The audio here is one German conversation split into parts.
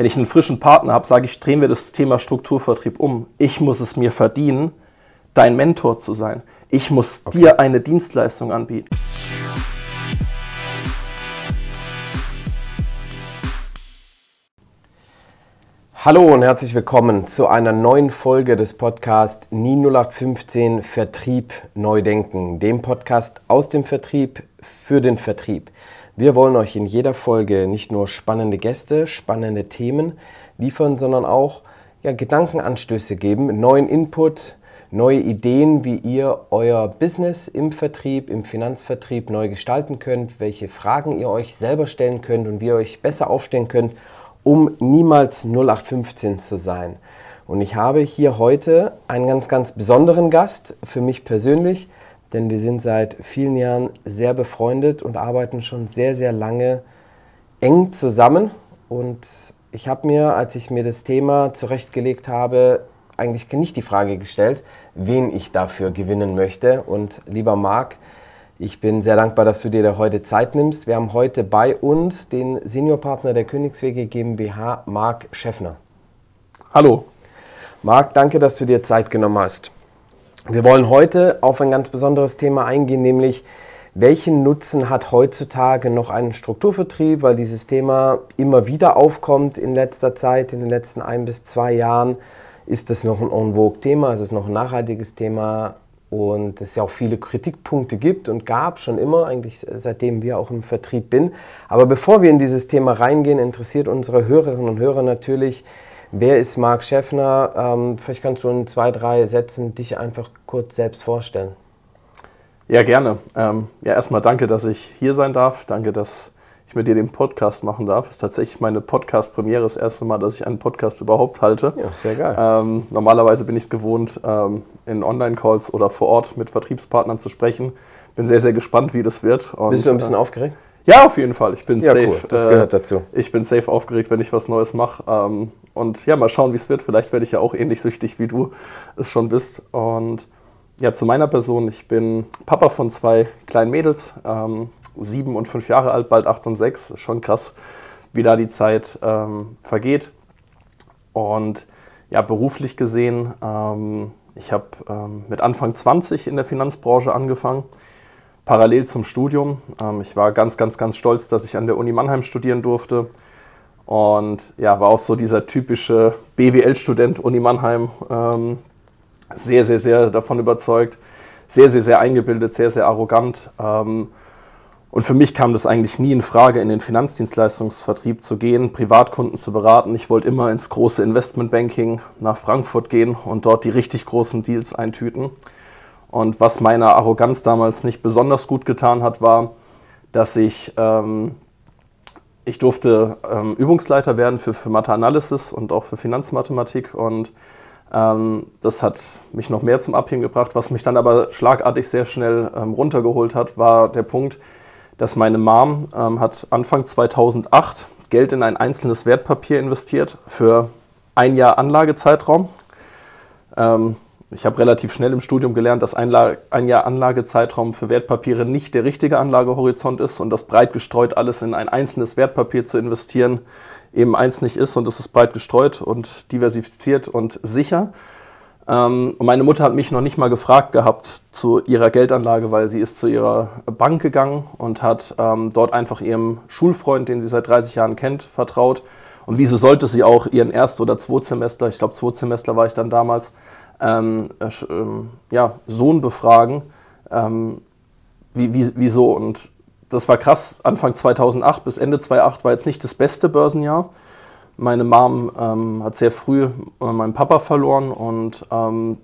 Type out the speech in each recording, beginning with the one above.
Wenn ich einen frischen Partner habe, sage ich, drehen wir das Thema Strukturvertrieb um. Ich muss es mir verdienen, dein Mentor zu sein. Ich muss okay. dir eine Dienstleistung anbieten. Hallo und herzlich willkommen zu einer neuen Folge des Podcasts NI 0815 Vertrieb neu denken, dem Podcast aus dem Vertrieb für den Vertrieb. Wir wollen euch in jeder Folge nicht nur spannende Gäste, spannende Themen liefern, sondern auch ja, Gedankenanstöße geben, neuen Input, neue Ideen, wie ihr euer Business im Vertrieb, im Finanzvertrieb neu gestalten könnt, welche Fragen ihr euch selber stellen könnt und wie ihr euch besser aufstellen könnt, um niemals 0815 zu sein. Und ich habe hier heute einen ganz, ganz besonderen Gast für mich persönlich, denn wir sind seit vielen Jahren sehr befreundet und arbeiten schon sehr, sehr lange eng zusammen. Und ich habe mir, als ich mir das Thema zurechtgelegt habe, eigentlich nicht die Frage gestellt, wen ich dafür gewinnen möchte. Und lieber Marc, ich bin sehr dankbar, dass du dir da heute Zeit nimmst. Wir haben heute bei uns den Seniorpartner der Königswege GmbH, Marc Schäffner. Hallo. Marc, danke, dass du dir Zeit genommen hast. Wir wollen heute auf ein ganz besonderes Thema eingehen, nämlich welchen Nutzen hat heutzutage noch ein Strukturvertrieb, weil dieses Thema immer wieder aufkommt in letzter Zeit, in den letzten ein bis zwei Jahren. Ist das noch ein en vogue Thema? Ist es noch ein nachhaltiges Thema? und es ja auch viele Kritikpunkte gibt und gab schon immer, eigentlich seitdem wir auch im Vertrieb bin. Aber bevor wir in dieses Thema reingehen, interessiert unsere Hörerinnen und Hörer natürlich, wer ist Marc Schäffner? Ähm, vielleicht kannst du in zwei, drei Sätzen dich einfach kurz selbst vorstellen. Ja, gerne. Ähm, ja, erstmal danke, dass ich hier sein darf. Danke, dass ich mit dir den Podcast machen darf. Das ist tatsächlich meine Podcast-Premiere, das erste Mal, dass ich einen Podcast überhaupt halte. Ja, sehr geil. Ähm, normalerweise bin ich es gewohnt, ähm, in Online-Calls oder vor Ort mit Vertriebspartnern zu sprechen. Bin sehr, sehr gespannt, wie das wird. Und, Bist du ein bisschen äh, aufgeregt? Ja, auf jeden Fall. Ich bin ja, safe. Cool. Das gehört dazu. Äh, ich bin safe aufgeregt, wenn ich was Neues mache. Ähm, und ja, mal schauen, wie es wird. Vielleicht werde ich ja auch ähnlich süchtig, wie du es schon bist. Und ja, zu meiner Person. Ich bin Papa von zwei kleinen Mädels. Ähm, sieben und fünf Jahre alt, bald acht und sechs. Ist schon krass, wie da die Zeit ähm, vergeht. Und ja, beruflich gesehen, ähm, ich habe ähm, mit Anfang 20 in der Finanzbranche angefangen, parallel zum Studium. Ähm, ich war ganz, ganz, ganz stolz, dass ich an der Uni Mannheim studieren durfte. Und ja, war auch so dieser typische BWL-Student Uni Mannheim. Ähm, sehr, sehr, sehr davon überzeugt. Sehr, sehr, sehr eingebildet, sehr, sehr arrogant. Ähm, und für mich kam das eigentlich nie in Frage, in den Finanzdienstleistungsvertrieb zu gehen, Privatkunden zu beraten. Ich wollte immer ins große Investmentbanking nach Frankfurt gehen und dort die richtig großen Deals eintüten. Und was meiner Arroganz damals nicht besonders gut getan hat, war, dass ich, ähm, ich durfte ähm, Übungsleiter werden für, für Mathe-Analysis und auch für Finanzmathematik. Und ähm, das hat mich noch mehr zum Abhängen gebracht. Was mich dann aber schlagartig sehr schnell ähm, runtergeholt hat, war der Punkt, dass meine Mom ähm, hat Anfang 2008 Geld in ein einzelnes Wertpapier investiert für ein Jahr Anlagezeitraum. Ich habe relativ schnell im Studium gelernt, dass ein, ein Jahr Anlagezeitraum für Wertpapiere nicht der richtige Anlagehorizont ist und dass breit gestreut alles in ein einzelnes Wertpapier zu investieren eben eins nicht ist und es ist breit gestreut und diversifiziert und sicher. Ähm, und meine Mutter hat mich noch nicht mal gefragt gehabt zu ihrer Geldanlage, weil sie ist zu ihrer Bank gegangen und hat ähm, dort einfach ihrem Schulfreund, den sie seit 30 Jahren kennt, vertraut. Und wieso sollte sie auch ihren Erst- oder Zweitsemester, ich glaube Zweitsemester war ich dann damals, ähm, äh, ähm, ja, Sohn befragen? Ähm, wie, wie, wieso? Und das war krass. Anfang 2008 bis Ende 2008 war jetzt nicht das beste Börsenjahr. Meine Mom ähm, hat sehr früh äh, meinen Papa verloren und ähm,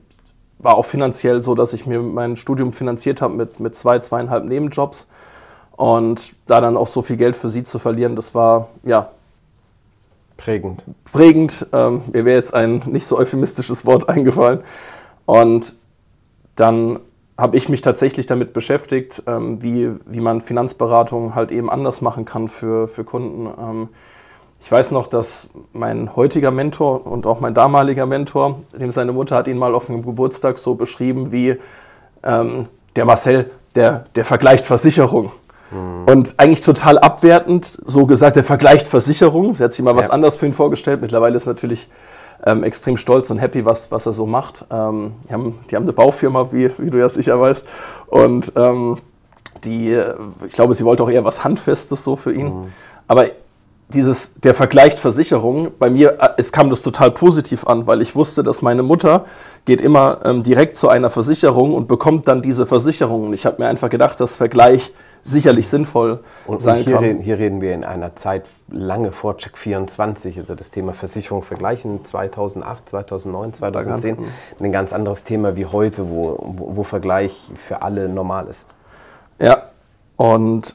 war auch finanziell so, dass ich mir mein Studium finanziert habe mit, mit zwei, zweieinhalb Nebenjobs. Und da dann auch so viel Geld für sie zu verlieren, das war ja prägend. Prägend. Ähm, mir wäre jetzt ein nicht so euphemistisches Wort eingefallen. Und dann habe ich mich tatsächlich damit beschäftigt, ähm, wie, wie man Finanzberatung halt eben anders machen kann für, für Kunden. Ähm, ich weiß noch, dass mein heutiger Mentor und auch mein damaliger Mentor, dem seine Mutter hat ihn mal auf einem Geburtstag so beschrieben wie ähm, der Marcel, der, der vergleicht Versicherung. Mhm. Und eigentlich total abwertend, so gesagt, der vergleicht Versicherungen. Sie hat sich mal was anderes für ihn vorgestellt. Mittlerweile ist natürlich ähm, extrem stolz und happy, was, was er so macht. Ähm, die, haben, die haben eine Baufirma, wie, wie du ja sicher weißt. Und ähm, die, ich glaube, sie wollte auch eher was Handfestes so für ihn. Mhm. Aber dieses, der Vergleich Versicherungen, bei mir, äh, es kam das total positiv an, weil ich wusste, dass meine Mutter geht immer ähm, direkt zu einer Versicherung und bekommt dann diese Versicherung. Und ich habe mir einfach gedacht, dass Vergleich sicherlich sinnvoll und, sein und hier kann. Reden, hier reden wir in einer Zeit lange vor Check 24, also das Thema Versicherung vergleichen, 2008, 2009, 2010, ganz ein ganz anderes Thema wie heute, wo, wo, wo Vergleich für alle normal ist. Ja, und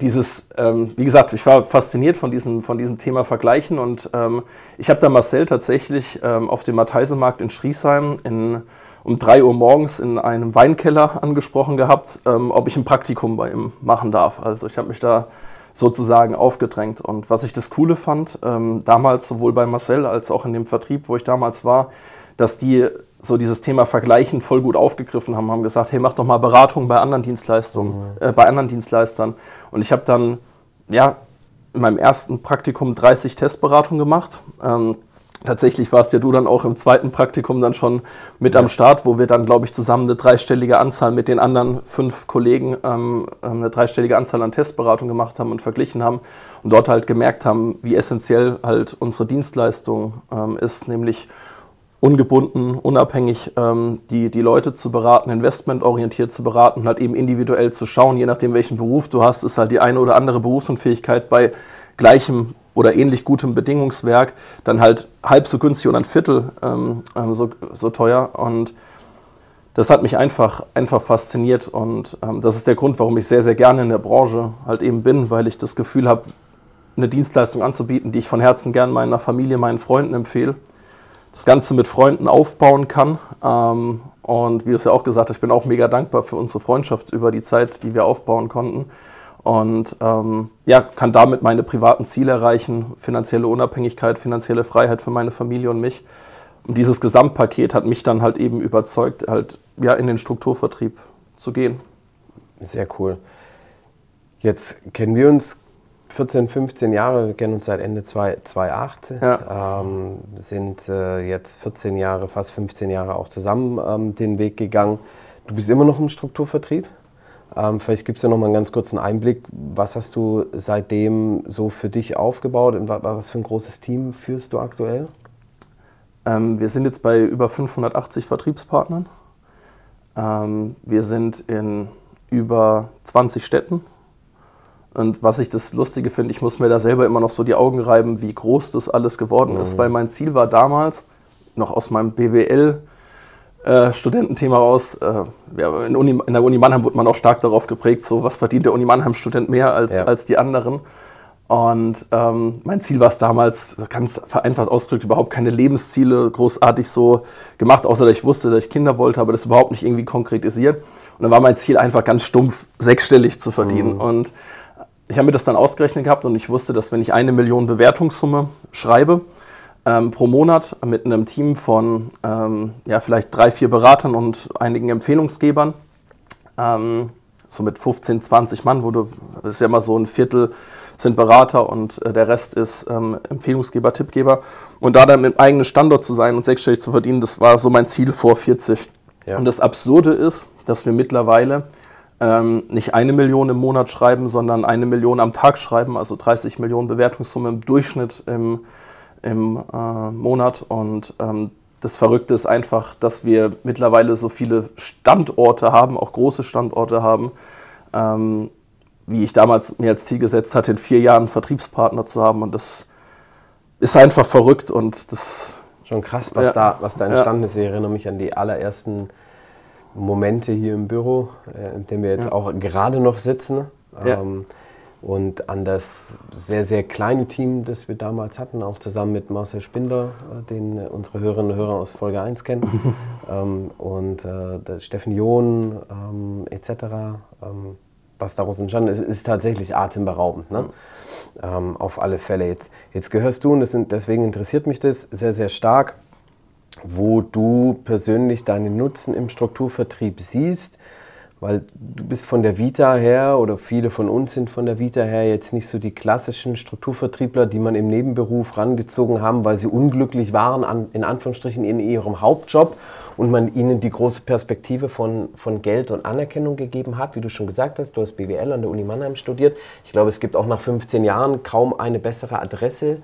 dieses, ähm, wie gesagt, ich war fasziniert von diesem, von diesem Thema Vergleichen und ähm, ich habe da Marcel tatsächlich ähm, auf dem Matheisemarkt in Schriesheim in, um 3 Uhr morgens in einem Weinkeller angesprochen gehabt, ähm, ob ich ein Praktikum bei ihm machen darf. Also ich habe mich da sozusagen aufgedrängt und was ich das Coole fand, ähm, damals sowohl bei Marcel als auch in dem Vertrieb, wo ich damals war, dass die so dieses Thema Vergleichen voll gut aufgegriffen haben, haben gesagt, hey, mach doch mal Beratung bei anderen Dienstleistungen, mhm. äh, bei anderen Dienstleistern. Und ich habe dann, ja, in meinem ersten Praktikum 30 Testberatungen gemacht. Ähm, tatsächlich warst ja du dann auch im zweiten Praktikum dann schon mit ja. am Start, wo wir dann, glaube ich, zusammen eine dreistellige Anzahl mit den anderen fünf Kollegen ähm, ähm, eine dreistellige Anzahl an Testberatungen gemacht haben und verglichen haben und dort halt gemerkt haben, wie essentiell halt unsere Dienstleistung ähm, ist, nämlich ungebunden, unabhängig ähm, die, die Leute zu beraten, investmentorientiert zu beraten und halt eben individuell zu schauen, je nachdem welchen Beruf du hast, ist halt die eine oder andere Berufsunfähigkeit bei gleichem oder ähnlich gutem Bedingungswerk dann halt halb so günstig oder ein Viertel ähm, ähm, so, so teuer. Und das hat mich einfach, einfach fasziniert. Und ähm, das ist der Grund, warum ich sehr, sehr gerne in der Branche halt eben bin, weil ich das Gefühl habe, eine Dienstleistung anzubieten, die ich von Herzen gern meiner Familie, meinen Freunden empfehle das Ganze mit Freunden aufbauen kann. Ähm, und wie du es ja auch gesagt hast, ich bin auch mega dankbar für unsere Freundschaft über die Zeit, die wir aufbauen konnten. Und ähm, ja, kann damit meine privaten Ziele erreichen, finanzielle Unabhängigkeit, finanzielle Freiheit für meine Familie und mich. Und dieses Gesamtpaket hat mich dann halt eben überzeugt, halt ja in den Strukturvertrieb zu gehen. Sehr cool. Jetzt kennen wir uns 14, 15 Jahre, wir kennen uns seit Ende 2018, ja. ähm, sind äh, jetzt 14 Jahre, fast 15 Jahre auch zusammen ähm, den Weg gegangen. Du bist immer noch im Strukturvertrieb. Ähm, vielleicht gibst du noch mal einen ganz kurzen Einblick. Was hast du seitdem so für dich aufgebaut und was für ein großes Team führst du aktuell? Ähm, wir sind jetzt bei über 580 Vertriebspartnern. Ähm, wir sind in über 20 Städten und was ich das Lustige finde, ich muss mir da selber immer noch so die Augen reiben, wie groß das alles geworden mhm. ist, weil mein Ziel war damals, noch aus meinem BWL, äh, Studententhema raus. Äh, ja, in, Uni, in, der Uni Mannheim wurde man auch stark darauf geprägt, so was verdient der Uni Mannheim-Student mehr als, ja. als die anderen. Und ähm, mein Ziel war es damals, ganz vereinfacht ausgedrückt, überhaupt keine Lebensziele großartig so gemacht, außer dass ich wusste, dass ich Kinder wollte, aber das überhaupt nicht irgendwie konkretisiert. Und dann war mein Ziel einfach ganz stumpf, sechsstellig zu verdienen. Mhm. Und ich habe mir das dann ausgerechnet gehabt und ich wusste, dass wenn ich eine Million Bewertungssumme schreibe ähm, pro Monat mit einem Team von ähm, ja, vielleicht drei, vier Beratern und einigen Empfehlungsgebern, ähm, so mit 15, 20 Mann, wo du, das ist ja immer so ein Viertel sind Berater und äh, der Rest ist ähm, Empfehlungsgeber, Tippgeber. Und da dann einem eigenen Standort zu sein und sechsstellig zu verdienen, das war so mein Ziel vor 40. Ja. Und das Absurde ist, dass wir mittlerweile ähm, nicht eine Million im Monat schreiben, sondern eine Million am Tag schreiben, also 30 Millionen Bewertungssumme im Durchschnitt im, im äh, Monat. Und ähm, das Verrückte ist einfach, dass wir mittlerweile so viele Standorte haben, auch große Standorte haben, ähm, wie ich damals mir als Ziel gesetzt hatte, in vier Jahren Vertriebspartner zu haben. Und das ist einfach verrückt und das. Schon krass, was, ja, da, was da entstanden ja. ist. Ich erinnere mich an die allerersten Momente hier im Büro, äh, in dem wir jetzt ja. auch gerade noch sitzen. Ja. Ähm, und an das sehr, sehr kleine Team, das wir damals hatten, auch zusammen mit Marcel Spindler, äh, den unsere Hörerinnen und Hörer aus Folge 1 kennen, ähm, und äh, Steffen John ähm, etc., ähm, was daraus entstanden ist, ist tatsächlich atemberaubend. Ne? Mhm. auf alle Fälle. Jetzt, jetzt gehörst du, und sind, deswegen interessiert mich das sehr, sehr stark, wo du persönlich deinen Nutzen im Strukturvertrieb siehst, Weil du bist von der Vita her oder viele von uns sind von der Vita her jetzt nicht so die klassischen Strukturvertriebler, die man im Nebenberuf rangezogen haben, weil sie unglücklich waren, an, in Anführungsstrichen in ihrem Hauptjob und man ihnen die große Perspektive von, von Geld und Anerkennung gegeben hat. Wie du schon gesagt hast, du hast BWL an der Uni Mannheim studiert. Ich glaube, es gibt auch nach 15 Jahren kaum eine bessere Adresse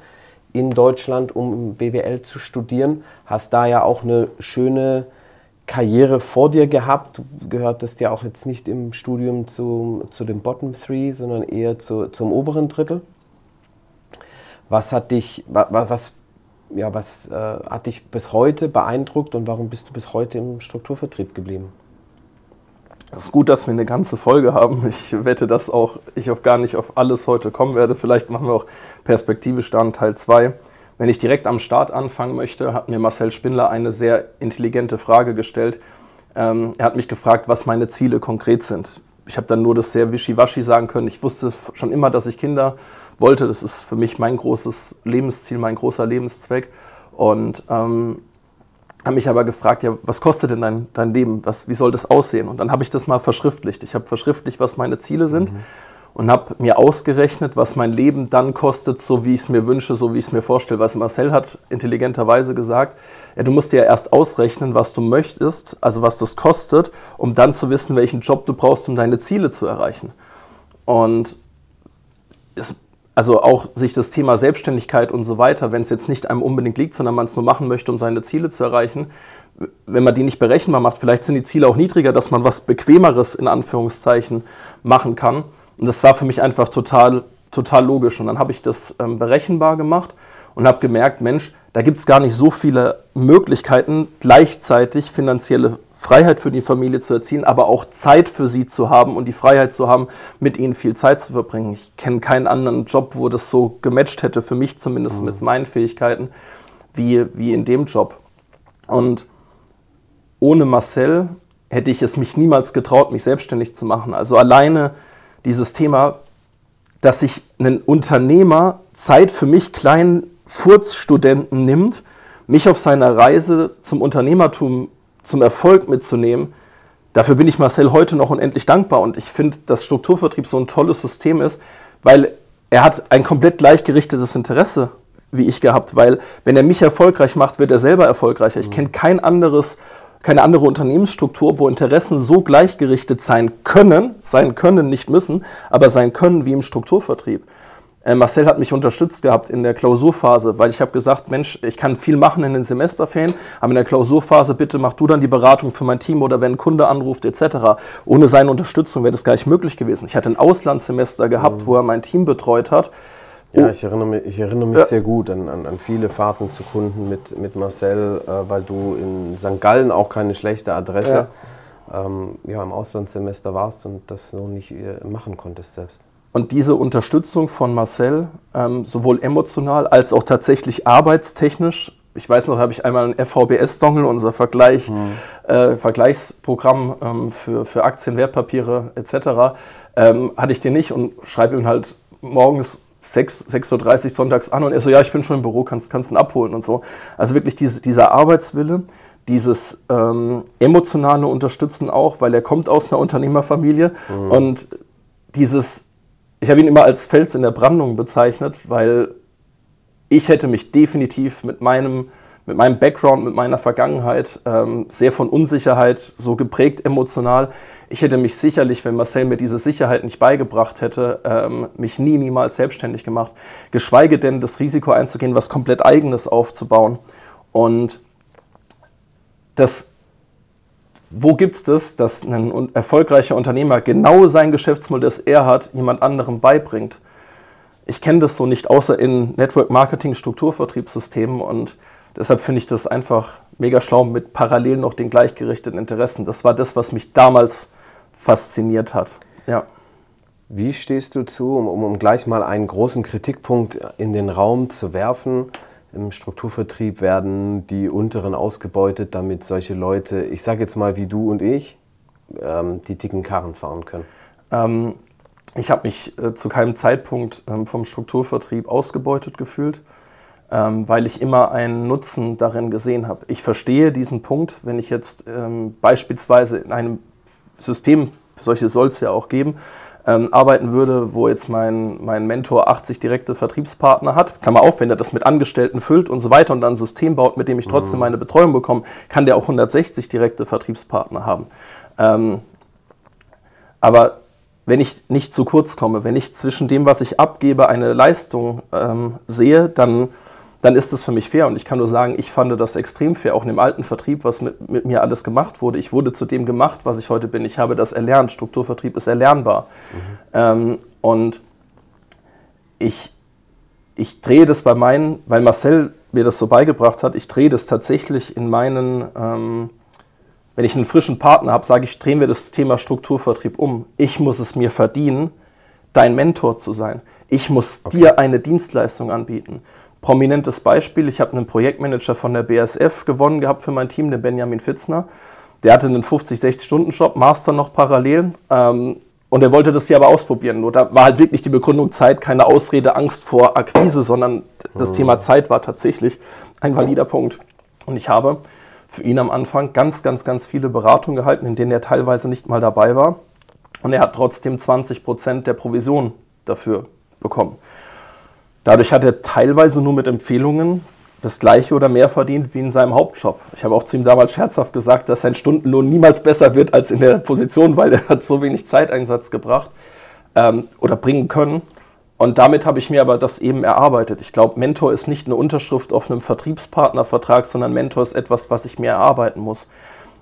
in Deutschland, um BWL zu studieren. Hast da ja auch eine schöne Karriere vor dir gehabt. Gehörtest ja auch jetzt nicht im Studium zu, zu den Bottom Three, sondern eher zu, zum oberen Drittel. Was hat dich, was, ja, was äh, hat dich bis heute beeindruckt und warum bist du bis heute im Strukturvertrieb geblieben? Es ist gut, dass wir eine ganze Folge haben. Ich wette, dass auch ich auf gar nicht auf alles heute kommen werde. Vielleicht machen wir auch perspektivisch dann Teil 2. Wenn ich direkt am Start anfangen möchte, hat mir Marcel Spindler eine sehr intelligente Frage gestellt. Ähm, er hat mich gefragt, was meine Ziele konkret sind. Ich habe dann nur das sehr wischiwaschi sagen können. Ich wusste schon immer, dass ich Kinder wollte. Das ist für mich mein großes Lebensziel, mein großer Lebenszweck. Und ähm, habe mich aber gefragt, ja, was kostet denn dein, dein Leben? Was, wie soll das aussehen? Und dann habe ich das mal verschriftlicht. Ich habe verschriftlicht, was meine Ziele sind. Mhm und habe mir ausgerechnet, was mein Leben dann kostet, so wie ich es mir wünsche, so wie ich es mir vorstelle. Was Marcel hat intelligenterweise gesagt, ja, du musst dir ja erst ausrechnen, was du möchtest, also was das kostet, um dann zu wissen, welchen Job du brauchst, um deine Ziele zu erreichen. Und es, also auch sich das Thema Selbstständigkeit und so weiter, wenn es jetzt nicht einem unbedingt liegt, sondern man es nur machen möchte, um seine Ziele zu erreichen, wenn man die nicht berechenbar macht, vielleicht sind die Ziele auch niedriger, dass man was Bequemeres in Anführungszeichen machen kann. Und das war für mich einfach total, total logisch. Und dann habe ich das ähm, berechenbar gemacht und habe gemerkt, Mensch, da gibt es gar nicht so viele Möglichkeiten, gleichzeitig finanzielle Freiheit für die Familie zu erzielen, aber auch Zeit für sie zu haben und die Freiheit zu haben, mit ihnen viel Zeit zu verbringen. Ich kenne keinen anderen Job, wo das so gematcht hätte, für mich zumindest mhm. mit meinen Fähigkeiten, wie, wie in dem Job. Und ohne Marcel hätte ich es mich niemals getraut, mich selbstständig zu machen. Also alleine dieses Thema, dass sich ein Unternehmer Zeit für mich kleinen Furzstudenten nimmt, mich auf seiner Reise zum Unternehmertum, zum Erfolg mitzunehmen. Dafür bin ich Marcel heute noch unendlich dankbar und ich finde, dass Strukturvertrieb so ein tolles System ist, weil er hat ein komplett gleichgerichtetes Interesse wie ich gehabt, weil wenn er mich erfolgreich macht, wird er selber erfolgreicher. Ich kenne kein anderes keine andere Unternehmensstruktur, wo Interessen so gleichgerichtet sein können, sein können, nicht müssen, aber sein können wie im Strukturvertrieb. Äh, Marcel hat mich unterstützt gehabt in der Klausurphase, weil ich habe gesagt, Mensch, ich kann viel machen in den Semesterferien, aber in der Klausurphase bitte mach du dann die Beratung für mein Team oder wenn ein Kunde anruft etc. Ohne seine Unterstützung wäre das gar nicht möglich gewesen. Ich hatte ein Auslandssemester gehabt, mhm. wo er mein Team betreut hat ja, oh. ich erinnere mich, ich erinnere mich ja. sehr gut an, an, an, viele Fahrten zu Kunden mit, mit Marcel, äh, weil du in St. Gallen auch keine schlechte Adresse ja. Ähm, ja, im Auslandssemester warst und das so nicht äh, machen konntest selbst. Und diese Unterstützung von Marcel, ähm, sowohl emotional als auch tatsächlich arbeitstechnisch, ich weiß noch, habe ich einmal ein FVBS-Dongle, unser Vergleich, mhm. äh, Vergleichsprogramm ähm, für, für Aktien, Wertpapiere etc., ähm, hatte ich den nicht und schreibe ihm halt morgens 6, 6.30 Uhr sonntags an und er so, ja, ich bin schon im Büro, kannst, kannst ihn abholen und so. Also wirklich diese, dieser Arbeitswille, dieses ähm, emotionale Unterstützen auch, weil er kommt aus einer Unternehmerfamilie mhm. und dieses, ich habe ihn immer als Fels in der Brandung bezeichnet, weil ich hätte mich definitiv mit meinem, mit meinem Background, mit meiner Vergangenheit ähm, sehr von Unsicherheit so geprägt emotional ich hätte mich sicherlich, wenn Marcel mir diese Sicherheit nicht beigebracht hätte, ähm, mich nie, niemals selbstständig gemacht. Geschweige denn das Risiko einzugehen, was komplett eigenes aufzubauen. Und das, wo gibt es das, dass ein erfolgreicher Unternehmer genau sein Geschäftsmodell, das er hat, jemand anderem beibringt? Ich kenne das so nicht, außer in Network Marketing Strukturvertriebssystemen und deshalb finde ich das einfach mega schlau mit parallel noch den gleichgerichteten Interessen. Das war das, was mich damals fasziniert hat. Ja. Wie stehst du zu, um, um gleich mal einen großen Kritikpunkt in den Raum zu werfen? Im Strukturvertrieb werden die Unteren ausgebeutet, damit solche Leute, ich sage jetzt mal wie du und ich, ähm, die dicken Karren fahren können. Ähm, ich habe mich äh, zu keinem Zeitpunkt ähm, vom Strukturvertrieb ausgebeutet gefühlt, ähm, weil ich immer einen Nutzen darin gesehen habe. Ich verstehe diesen Punkt, wenn ich jetzt ähm, beispielsweise in einem System solche soll es ja auch geben, ähm, arbeiten würde, wo jetzt mein, mein Mentor 80 direkte Vertriebspartner hat, Klammer auf, wenn er das mit Angestellten füllt und so weiter und dann ein System baut, mit dem ich trotzdem mhm. meine Betreuung bekomme, kann der auch 160 direkte Vertriebspartner haben. Ähm, aber wenn ich nicht zu kurz komme, wenn ich zwischen dem, was ich abgebe, eine Leistung ähm, sehe, dann dann ist es für mich fair. Und ich kann nur sagen, ich fand das extrem fair, auch in dem alten Vertrieb, was mit, mit, mir alles gemacht wurde. Ich wurde zu dem gemacht, was ich heute bin. Ich habe das erlernt. Strukturvertrieb ist erlernbar. Mhm. Ähm, und ich, ich drehe das bei meinen, weil Marcel mir das so beigebracht hat, ich drehe das tatsächlich in meinen, ähm, wenn ich einen frischen Partner habe, sage ich, drehen wir das Thema Strukturvertrieb um. Ich muss es mir verdienen, dein Mentor zu sein. Ich muss okay. dir eine Dienstleistung anbieten. Prominentes Beispiel, ich habe einen Projektmanager von der BSF gewonnen gehabt für mein Team, den Benjamin Fitzner. Der hatte einen 50-60-Stunden-Job, Master noch parallel. Ähm, und er wollte das hier aber ausprobieren. Nur da war halt wirklich die Begründung Zeit, keine Ausrede, Angst vor Akquise, sondern das mhm. Thema Zeit war tatsächlich ein valider Punkt. Und ich habe für ihn am Anfang ganz, ganz, ganz viele Beratungen gehalten, in denen er teilweise nicht mal dabei war. Und er hat trotzdem 20 Prozent der Provision dafür bekommen. Dadurch hat er teilweise nur mit Empfehlungen das gleiche oder mehr verdient wie in seinem Hauptjob. Ich habe auch zu ihm damals scherzhaft gesagt, dass sein Stundenlohn niemals besser wird als in der Position, weil er hat so wenig Zeiteinsatz gebracht ähm, oder bringen können. Und damit habe ich mir aber das eben erarbeitet. Ich glaube, Mentor ist nicht eine Unterschrift auf einem Vertriebspartnervertrag, sondern Mentor ist etwas, was ich mir erarbeiten muss.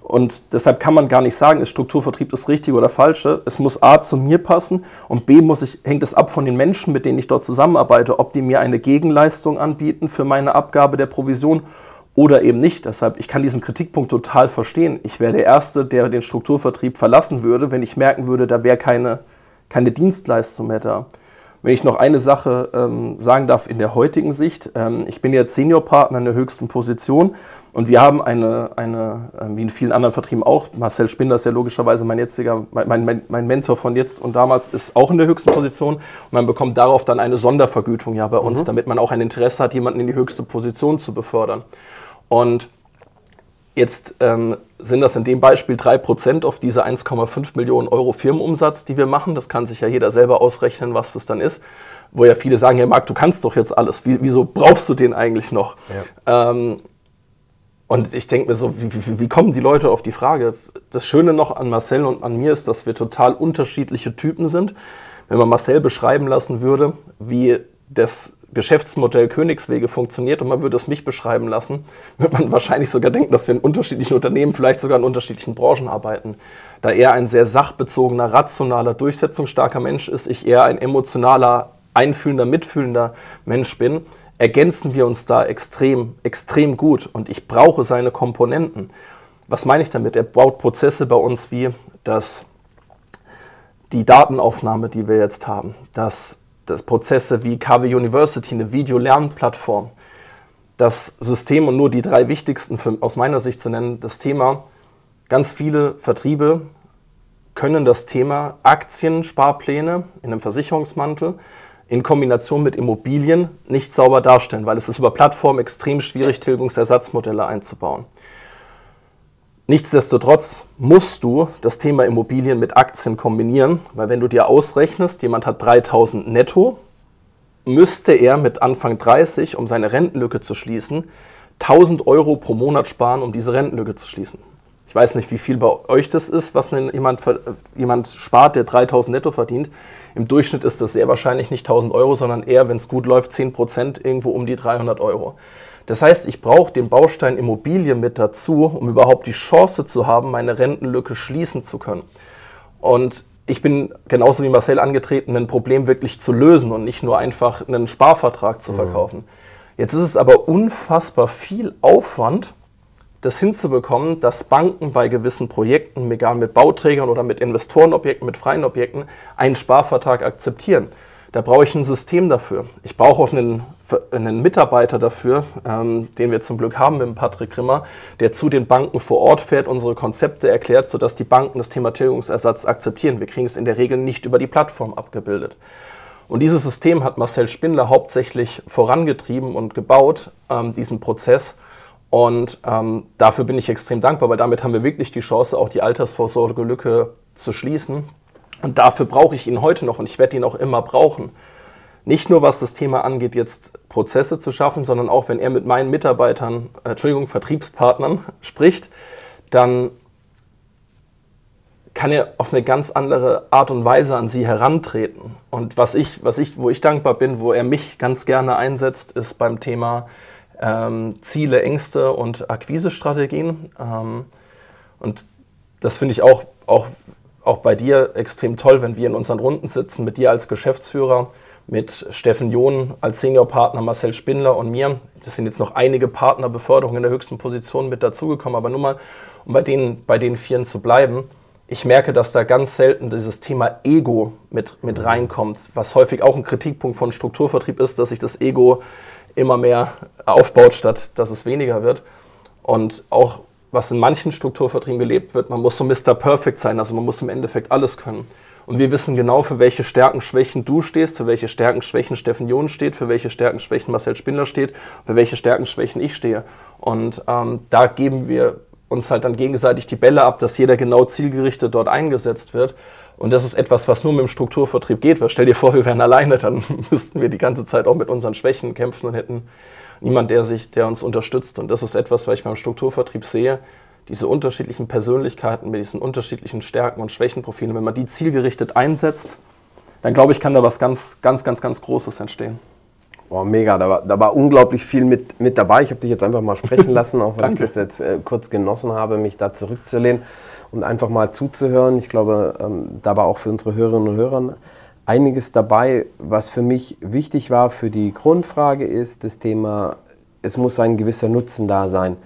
Und deshalb kann man gar nicht sagen, ist Strukturvertrieb das Richtige oder Falsche. Es muss A zu mir passen und B muss ich, hängt es ab von den Menschen, mit denen ich dort zusammenarbeite, ob die mir eine Gegenleistung anbieten für meine Abgabe der Provision oder eben nicht. Deshalb, ich kann diesen Kritikpunkt total verstehen. Ich wäre der Erste, der den Strukturvertrieb verlassen würde, wenn ich merken würde, da wäre keine, keine Dienstleistung mehr da. Wenn ich noch eine Sache ähm, sagen darf in der heutigen Sicht, ähm, ich bin jetzt Seniorpartner in der höchsten Position und wir haben eine, eine äh, wie in vielen anderen Vertrieben auch, Marcel Spinder ist ja logischerweise mein jetziger, mein, mein, mein Mentor von jetzt und damals ist auch in der höchsten Position und man bekommt darauf dann eine Sondervergütung ja bei uns, mhm. damit man auch ein Interesse hat, jemanden in die höchste Position zu befördern. Und Jetzt ähm, sind das in dem Beispiel 3% auf diese 1,5 Millionen Euro Firmenumsatz, die wir machen. Das kann sich ja jeder selber ausrechnen, was das dann ist. Wo ja viele sagen, ja Marc, du kannst doch jetzt alles. Wie, wieso brauchst du den eigentlich noch? Ja. Ähm, und ich denke mir so, wie, wie, wie, kommen die Leute auf die Frage? Das Schöne noch an Marcel und an mir ist, dass wir total unterschiedliche Typen sind. Wenn man Marcel beschreiben lassen würde, wie das Geschäftsmodell Königswege funktioniert und man würde es mich beschreiben lassen, würde man wahrscheinlich sogar denken, dass wir in unterschiedlichen Unternehmen, vielleicht sogar in unterschiedlichen Branchen arbeiten. Da er ein sehr sachbezogener, rationaler, durchsetzungsstarker Mensch ist, ich eher ein emotionaler, einfühlender, mitfühlender Mensch bin, ergänzen wir uns da extrem, extrem gut und ich brauche seine Komponenten. Was meine ich damit? Er baut Prozesse bei uns wie das, die Datenaufnahme, die wir jetzt haben, das das Prozesse wie KW University, eine Videolernplattform, das System und nur die drei wichtigsten für, aus meiner Sicht zu nennen, das Thema, ganz viele Vertriebe können das Thema Aktiensparpläne in einem Versicherungsmantel in Kombination mit Immobilien nicht sauber darstellen, weil es ist über Plattformen extrem schwierig, Tilgungsersatzmodelle einzubauen. Nichtsdestotrotz musst du das Thema Immobilien mit Aktien kombinieren, weil wenn du dir ausrechnest, jemand hat 3000 netto, müsste er mit Anfang 30, um seine Rentenlücke zu schließen, 1000 Euro pro Monat sparen, um diese Rentenlücke zu schließen. Ich weiß nicht, wie viel bei euch das ist, was jemand, jemand spart, der 3000 netto verdient. Im Durchschnitt ist das sehr wahrscheinlich nicht 1000 Euro, sondern eher, wenn es gut läuft, 10 Prozent irgendwo um die 300 Euro. Das heißt, ich brauche den Baustein Immobilie mit dazu, um überhaupt die Chance zu haben, meine Rentenlücke schließen zu können. Und ich bin genauso wie Marcel angetreten, ein Problem wirklich zu lösen und nicht nur einfach einen Sparvertrag zu mhm. verkaufen. Jetzt ist es aber unfassbar viel Aufwand, das hinzubekommen, dass Banken bei gewissen Projekten, egal mit Bauträgern oder mit Investorenobjekten, mit freien Objekten, einen Sparvertrag akzeptieren. Da brauche ich ein System dafür. Ich brauche auch einen, einen Mitarbeiter dafür, ähm, den wir zum Glück haben mit Patrick Grimmer, der zu den Banken vor Ort fährt, unsere Konzepte erklärt, sodass die Banken das Thema Tilgungsersatz akzeptieren. Wir kriegen es in der Regel nicht über die Plattform abgebildet. Und dieses System hat Marcel Spindler hauptsächlich vorangetrieben und gebaut, ähm, diesen Prozess. Und ähm, dafür bin ich extrem dankbar, weil damit haben wir wirklich die Chance, auch die Altersvorsorgelücke zu schließen. Und dafür brauche ich ihn heute noch und ich werde ihn auch immer brauchen. Nicht nur was das Thema angeht, jetzt Prozesse zu schaffen, sondern auch wenn er mit meinen Mitarbeitern, äh, Entschuldigung, Vertriebspartnern spricht, dann kann er auf eine ganz andere Art und Weise an sie herantreten. Und was ich, was ich, wo ich dankbar bin, wo er mich ganz gerne einsetzt, ist beim Thema ähm, Ziele, Ängste und Akquisestrategien. Ähm, und das finde ich auch, auch, auch bei dir extrem toll, wenn wir in unseren Runden sitzen, mit dir als Geschäftsführer, mit Steffen John als Seniorpartner, Marcel Spindler und mir. Das sind jetzt noch einige Partnerbeförderungen in der höchsten Position mit dazugekommen, aber nur mal, um bei den, bei den Vieren zu bleiben. Ich merke, dass da ganz selten dieses Thema Ego mit, mit reinkommt, was häufig auch ein Kritikpunkt von Strukturvertrieb ist, dass sich das Ego immer mehr aufbaut, statt dass es weniger wird. Und auch was in manchen Strukturvertrieben gelebt wird, man muss so Mr. Perfect sein, also man muss im Endeffekt alles können. Und wir wissen genau, für welche Stärken, Schwächen du stehst, für welche Stärken, Schwächen Steffen John steht, für welche Stärken, Schwächen Marcel Spindler steht, für welche Stärken, Schwächen ich stehe. Und ähm, da geben wir uns halt dann gegenseitig die Bälle ab, dass jeder genau zielgerichtet dort eingesetzt wird. Und das ist etwas, was nur mit dem Strukturvertrieb geht. Weil stell dir vor, wir wären alleine, dann müssten wir die ganze Zeit auch mit unseren Schwächen kämpfen und hätten niemand, der sich, der uns unterstützt. Und das ist etwas, was ich beim Strukturvertrieb sehe. Diese unterschiedlichen Persönlichkeiten mit diesen unterschiedlichen Stärken und Schwächenprofilen, wenn man die zielgerichtet einsetzt, dann glaube ich, kann da was ganz, ganz, ganz, ganz Großes entstehen. Oh, mega, da war, da war unglaublich viel mit, mit dabei. Ich habe dich jetzt einfach mal sprechen lassen, auch wenn ich das jetzt äh, kurz genossen habe, mich da zurückzulehnen und einfach mal zuzuhören. Ich glaube, ähm, da war auch für unsere Hörerinnen und Hörer einiges dabei. Was für mich wichtig war für die Grundfrage ist das Thema, es muss ein gewisser Nutzen da sein.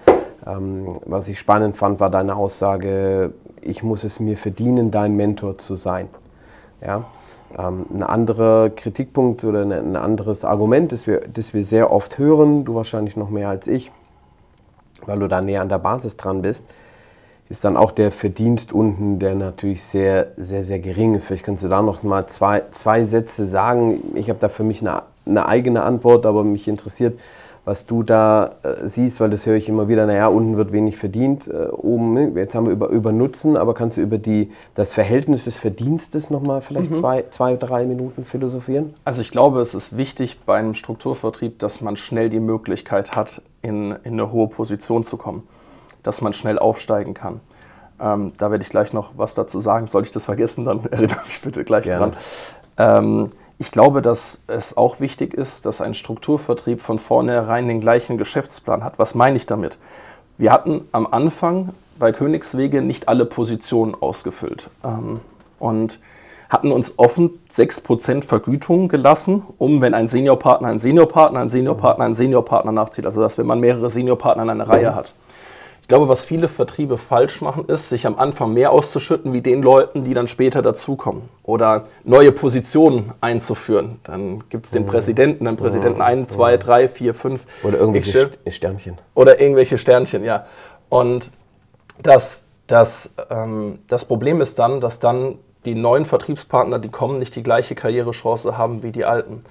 Ähm, was ich spannend fand, war deine Aussage, ich muss es mir verdienen, dein Mentor zu sein. Ja? Ähm, ein anderer Kritikpunkt oder ein anderes Argument, das wir, das wir sehr oft hören, du wahrscheinlich noch mehr als ich, weil du da näher an der Basis dran bist, ist dann auch der Verdienst unten, der natürlich sehr, sehr, sehr gering ist. Vielleicht kannst du da noch mal zwei, zwei Sätze sagen. Ich habe da für mich eine, eine eigene Antwort, aber mich interessiert, was du da äh, siehst, weil das höre ich immer wieder, naja, unten wird wenig verdient, äh, oben, ne? jetzt haben wir über, über Nutzen, aber kannst du über die, das Verhältnis des Verdienstes nochmal vielleicht mhm. zwei, zwei, drei Minuten philosophieren? Also ich glaube, es ist wichtig bei einem Strukturvertrieb, dass man schnell die Möglichkeit hat, in, in eine hohe Position zu kommen, dass man schnell aufsteigen kann. Ähm, da werde ich gleich noch was dazu sagen. Soll ich das vergessen, dann erinnere mich bitte gleich Gerne. dran. Ähm, ich glaube, dass es auch wichtig ist, dass ein Strukturvertrieb von vornherein den gleichen Geschäftsplan hat. Was meine ich damit? Wir hatten am Anfang bei Königswege nicht alle Positionen ausgefüllt ähm, und hatten uns offen 6% Vergütung gelassen, um, wenn ein Seniorpartner ein Seniorpartner, ein Seniorpartner ein Seniorpartner nachzieht, also dass wenn man mehrere Seniorpartner in einer Reihe hat. Ich glaube, was viele Vertriebe falsch machen, ist, sich am Anfang mehr auszuschütten wie den Leuten, die dann später dazukommen. Oder neue Positionen einzuführen. Dann gibt es den mhm. Präsidenten, den Präsidenten 1, 2, 3, 4, 5. Oder irgendwelche Sternchen. Oder irgendwelche Sternchen, ja. Und das, das, ähm, das Problem ist dann, dass dann die neuen Vertriebspartner, die kommen, nicht die gleiche Karrierechance haben wie die alten.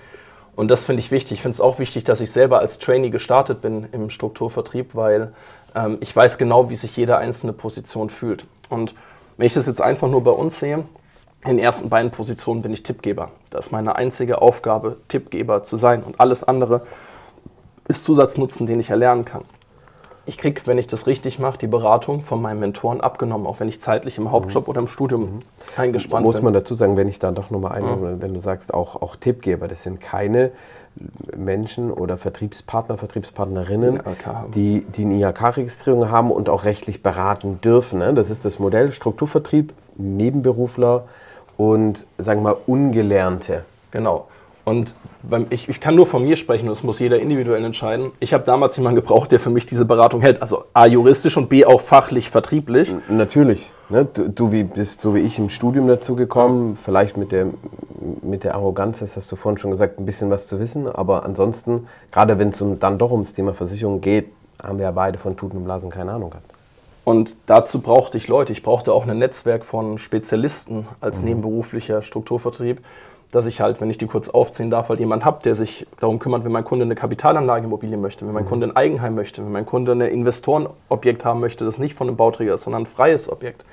Und das finde ich wichtig. Ich finde es auch wichtig, dass ich selber als Trainee gestartet bin im Strukturvertrieb, weil ähm, ich weiß genau, wie sich jede einzelne Position fühlt. Und wenn ich das jetzt einfach nur bei uns sehe, in den ersten beiden Positionen bin ich Tippgeber. Das ist meine einzige Aufgabe, Tippgeber zu sein. Und alles andere ist Zusatznutzen, den ich erlernen kann. Ich kriege, wenn ich das richtig mache, die Beratung von meinen Mentoren abgenommen, auch wenn ich zeitlich im Hauptjob mhm. oder im Studium mhm. eingespannt Muss bin. Muss man dazu sagen, wenn ich da doch nochmal ein, mhm. wenn du sagst, auch, auch Tippgeber, das sind keine Menschen oder Vertriebspartner, Vertriebspartnerinnen, die, die eine IHK-Registrierung haben und auch rechtlich beraten dürfen. Ne? Das ist das Modell Strukturvertrieb, Nebenberufler und sagen wir mal Ungelernte. Genau. Und beim, ich, ich, kann nur von mir sprechen, das muss jeder individuell entscheiden. Ich habe damals jemanden gebraucht, der für mich diese Beratung hält. Also A, juristisch und B, auch fachlich, vertrieblich. Natürlich. Ne? Du, du wie, bist so wie ich im Studium dazu gekommen, vielleicht mit der, mit der Arroganz, das hast du vorhin schon gesagt, ein bisschen was zu wissen. Aber ansonsten, gerade wenn es dann doch ums Thema Versicherung geht, haben wir ja beide von Tuten und Blasen keine Ahnung gehabt. Und dazu brauchte ich Leute. Ich brauchte auch ein Netzwerk von Spezialisten als mhm. nebenberuflicher Strukturvertrieb dass ich halt, wenn ich die kurz aufziehen darf, halt jemand habe, der sich darum kümmert, wenn mein Kunde eine Kapitalanlageimmobilie möchte, wenn mein mhm. Kunde ein Eigenheim möchte, wenn mein Kunde ein Investorenobjekt haben möchte, das nicht von einem Bauträger ist, sondern ein freies Objekt.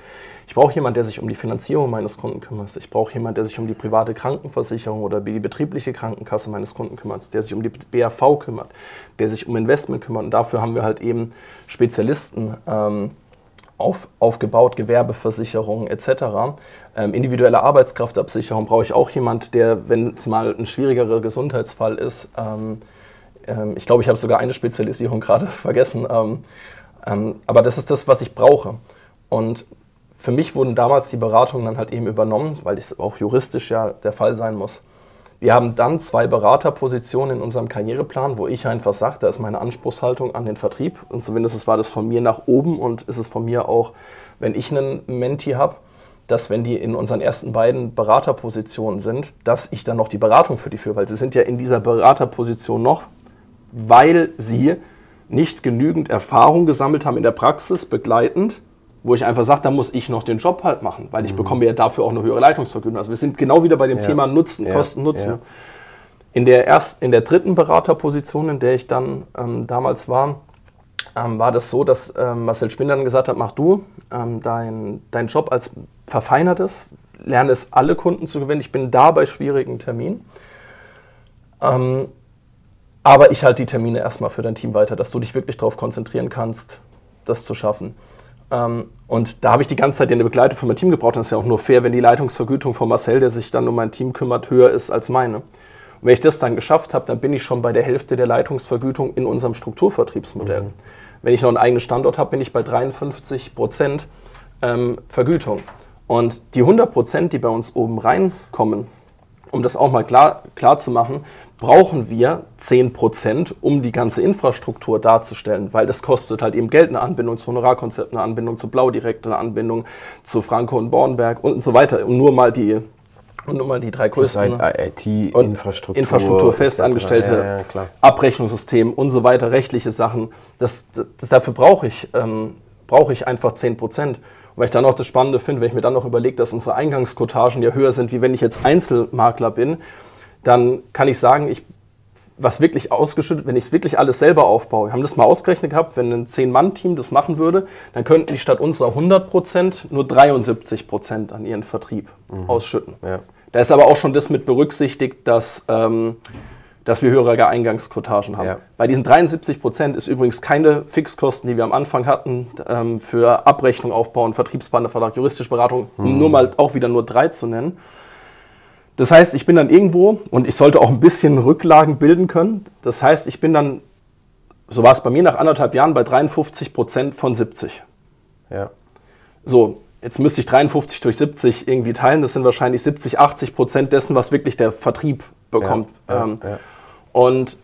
Ich brauche jemanden, der sich um die Finanzierung meines Kunden kümmert. Ich brauche jemanden, der sich um die private Krankenversicherung oder die betriebliche Krankenkasse meines Kunden kümmert, der sich um die BAV kümmert, der sich um Investment kümmert. Und dafür haben wir halt eben Spezialisten. Ähm, auf, aufgebaut, Gewerbeversicherung etc. Ähm, individuelle Arbeitskraftabsicherung brauche ich auch jemand, der, wenn es mal ein schwierigerer Gesundheitsfall ist, ähm, ähm, ich glaube, ich habe sogar eine Spezialisierung gerade vergessen, ähm, ähm, aber das ist das, was ich brauche. Und für mich wurden damals die Beratungen dann halt eben übernommen, weil es auch juristisch ja der Fall sein muss. Wir haben dann zwei Beraterpositionen in unserem Karriereplan, wo ich einfach sage, da ist meine Anspruchshaltung an den Vertrieb. Und zumindest war das von mir nach oben und ist es von mir auch, wenn ich einen Menti habe, dass wenn die in unseren ersten beiden Beraterpositionen sind, dass ich dann noch die Beratung für die führe, weil sie sind ja in dieser Beraterposition noch, weil sie nicht genügend Erfahrung gesammelt haben in der Praxis begleitend, wo ich einfach sage, da muss ich noch den Job halt machen, weil ich mhm. bekomme ja dafür auch eine höhere Leitungsvergütung. Also wir sind genau wieder bei dem ja. Thema Nutzen, ja. Kosten, Nutzen. Ja. In der erst, in der dritten Beraterposition, in der ich dann ähm, damals war, ähm, war das so, dass ähm, Marcel Spinn dann gesagt hat, mach du ähm, deinen dein Job als verfeinertes, lerne es alle Kunden zu gewinnen. Ich bin da bei schwierigen Terminen. Ähm, aber ich halte die Termine erstmal für dein Team weiter, dass du dich wirklich darauf konzentrieren kannst, das zu schaffen. Ähm, und da habe ich die ganze Zeit eine Begleitung von meinem Team gebraucht. Das ist ja auch nur fair, wenn die Leitungsvergütung von Marcel, der sich dann um mein Team kümmert, höher ist als meine. Und wenn ich das dann geschafft habe, dann bin ich schon bei der Hälfte der Leitungsvergütung in unserem Strukturvertriebsmodell. Mhm. Wenn ich noch einen eigenen Standort habe, bin ich bei 53 Prozent ähm, Vergütung. Und die 100 Prozent, die bei uns oben reinkommen, um das auch mal klar, klar zu machen, brauchen wir 10%, um die ganze Infrastruktur darzustellen, weil das kostet halt eben Geld, eine Anbindung zu Honorarkonzept, eine Anbindung zu Blau direkt, eine Anbindung zu Franco und Bornberg und so weiter, um nur mal die und nur mal die drei größten IT-Infrastruktur, Infrastruktur, festangestellte ja, ja, Abrechnungssystem und so weiter, rechtliche Sachen. Das, das dafür brauche ich, ähm, brauche ich einfach 10 Und weil ich dann auch das Spannende finde, wenn ich mir dann noch überlege, dass unsere Eingangskotagen ja höher sind, wie wenn ich jetzt Einzelmakler bin, dann kann ich sagen, ich was wirklich ausgeschüttet, wenn ich es wirklich alles selber aufbaue. Wir haben das mal ausgerechnet gehabt, wenn ein 10-Mann-Team das machen würde, dann könnten die statt unserer 100 Prozent nur 73 Prozent an ihren Vertrieb mhm. ausschütten. Ja. Da ist aber auch schon das mit berücksichtigt, dass, ähm, dass wir höhere Eingangsquotagen haben. Ja. Bei diesen 73 Prozent ist übrigens keine Fixkosten, die wir am Anfang hatten, ähm, für Abrechnung aufbauen, Vertriebspartnervertrag, juristische Beratung, um mhm. nur mal auch wieder nur drei zu nennen. Das heißt, ich bin dann irgendwo und ich sollte auch ein bisschen Rücklagen bilden können. Das heißt, ich bin dann, so war es bei mir nach anderthalb Jahren, bei 53 Prozent von 70. Ja. So, jetzt müsste ich 53 durch 70 irgendwie teilen. Das sind wahrscheinlich 70, 80 Prozent dessen, was wirklich der Vertrieb bekommt. Ja, ja, ähm, ja. Und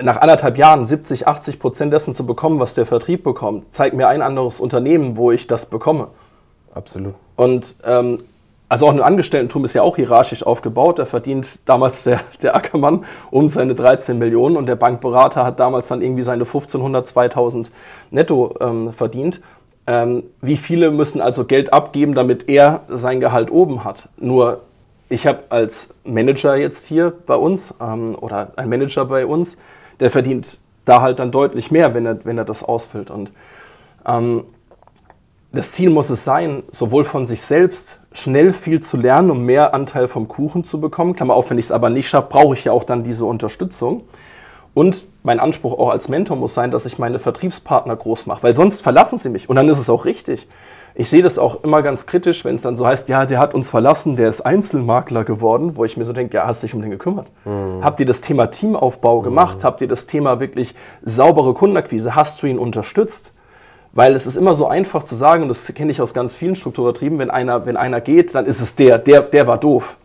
nach anderthalb Jahren 70, 80 Prozent dessen zu bekommen, was der Vertrieb bekommt, zeigt mir ein anderes Unternehmen, wo ich das bekomme. Absolut. Und ähm, also auch ein Angestelltentum ist ja auch hierarchisch aufgebaut. Da verdient damals der, der Ackermann um seine 13 Millionen und der Bankberater hat damals dann irgendwie seine 1500, 2000 netto ähm, verdient. Ähm, wie viele müssen also Geld abgeben, damit er sein Gehalt oben hat? Nur ich habe als Manager jetzt hier bei uns ähm, oder ein Manager bei uns, der verdient da halt dann deutlich mehr, wenn er, wenn er das ausfüllt. Und ähm, das Ziel muss es sein, sowohl von sich selbst schnell viel zu lernen, um mehr Anteil vom Kuchen zu bekommen. Klammer auf, wenn ich es aber nicht schaffe, brauche ich ja auch dann diese Unterstützung. Und mein Anspruch auch als Mentor muss sein, dass ich meine Vertriebspartner groß mache, weil sonst verlassen sie mich. Und dann ist es auch richtig. Ich sehe das auch immer ganz kritisch, wenn es dann so heißt, ja, der hat uns verlassen, der ist Einzelmakler geworden, wo ich mir so denke, ja, hast dich um den gekümmert? Mhm. Habt ihr das Thema Teamaufbau gemacht? Mhm. Habt ihr das Thema wirklich saubere Kundenakquise? Hast du ihn unterstützt? Weil es ist immer so einfach zu sagen, und das kenne ich aus ganz vielen Strukturvertrieben, wenn einer, wenn einer geht, dann ist es der, der, der war doof.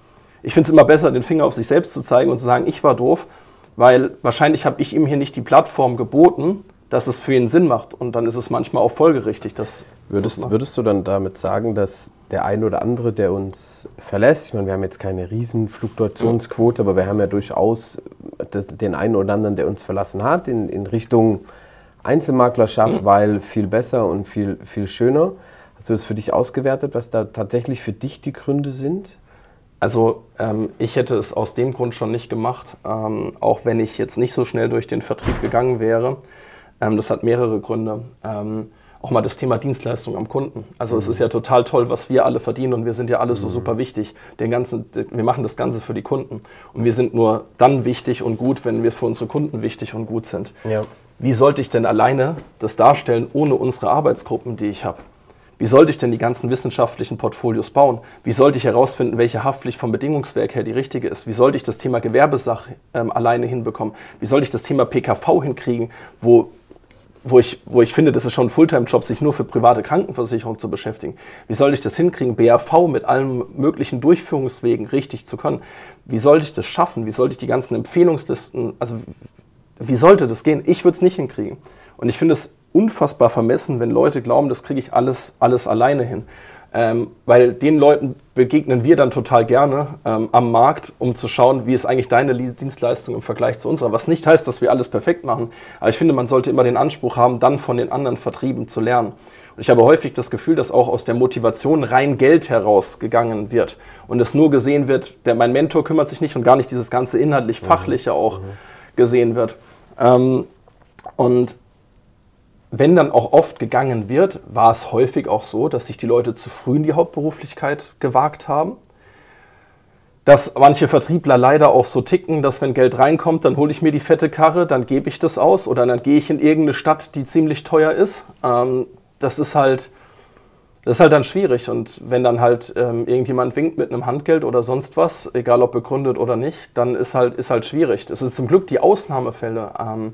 Ich finde es immer besser, den Finger auf sich selbst zu zeigen und zu sagen, ich war doof, weil wahrscheinlich habe ich ihm hier nicht die Plattform geboten, dass es für ihn Sinn macht. Und dann ist es manchmal auch folgerichtig. Dass würdest, würdest du dann damit sagen, dass der ein oder andere, der uns verlässt, ich meine, wir haben jetzt keine riesen Fluktuationsquote, aber wir haben ja durchaus den einen oder anderen, der uns verlassen hat, in, in Richtung Einzelmaklerschaft, mhm. weil viel besser und viel, viel schöner. Hast du das für dich ausgewertet, was da tatsächlich für dich die Gründe sind? Also ähm, ich hätte es aus dem Grund schon nicht gemacht, ähm, auch wenn ich jetzt nicht so schnell durch den Vertrieb gegangen wäre. Ähm, das hat mehrere Gründe. Ähm, auch mal das Thema Dienstleistung am Kunden. Also mhm. es ist ja total toll, was wir alle verdienen und wir sind ja alle so mhm. super wichtig. Den ganzen, wir machen das Ganze für die Kunden und wir sind nur dann wichtig und gut, wenn wir für unsere Kunden wichtig und gut sind. Ja. Wie sollte ich denn alleine das darstellen ohne unsere Arbeitsgruppen, die ich habe? Wie sollte ich denn die ganzen wissenschaftlichen Portfolios bauen? Wie sollte ich herausfinden, welche Haftpflicht vom Bedingungswerk her die richtige ist? Wie sollte ich das Thema Gewerbesache ähm, alleine hinbekommen? Wie sollte ich das Thema PKV hinkriegen, wo wo ich, wo ich finde, das ist schon ein Fulltime-Job, sich nur für private Krankenversicherung zu beschäftigen. Wie soll ich das hinkriegen, BAV mit allen möglichen Durchführungswegen richtig zu können? Wie sollte ich das schaffen? Wie sollte ich die ganzen Empfehlungslisten, also wie sollte das gehen? Ich würde es nicht hinkriegen. Und ich finde es unfassbar vermessen, wenn Leute glauben, das kriege ich alles, alles alleine hin. Ähm, weil den Leuten begegnen wir dann total gerne ähm, am Markt, um zu schauen, wie ist eigentlich deine Dienstleistung im Vergleich zu unserer. Was nicht heißt, dass wir alles perfekt machen, aber ich finde, man sollte immer den Anspruch haben, dann von den anderen Vertrieben zu lernen. Und ich habe häufig das Gefühl, dass auch aus der Motivation rein Geld herausgegangen wird und es nur gesehen wird, der, mein Mentor kümmert sich nicht und gar nicht dieses ganze inhaltlich-fachliche mhm. auch mhm. Gesehen wird. Ähm, und wenn dann auch oft gegangen wird, war es häufig auch so, dass sich die Leute zu früh in die Hauptberuflichkeit gewagt haben. Dass manche Vertriebler leider auch so ticken, dass wenn Geld reinkommt, dann hole ich mir die fette Karre, dann gebe ich das aus oder dann gehe ich in irgendeine Stadt, die ziemlich teuer ist. Ähm, das ist halt, das ist halt dann schwierig. Und wenn dann halt ähm, irgendjemand winkt mit einem Handgeld oder sonst was, egal ob begründet oder nicht, dann ist halt, ist halt schwierig. Das ist zum Glück die Ausnahmefälle. Ähm,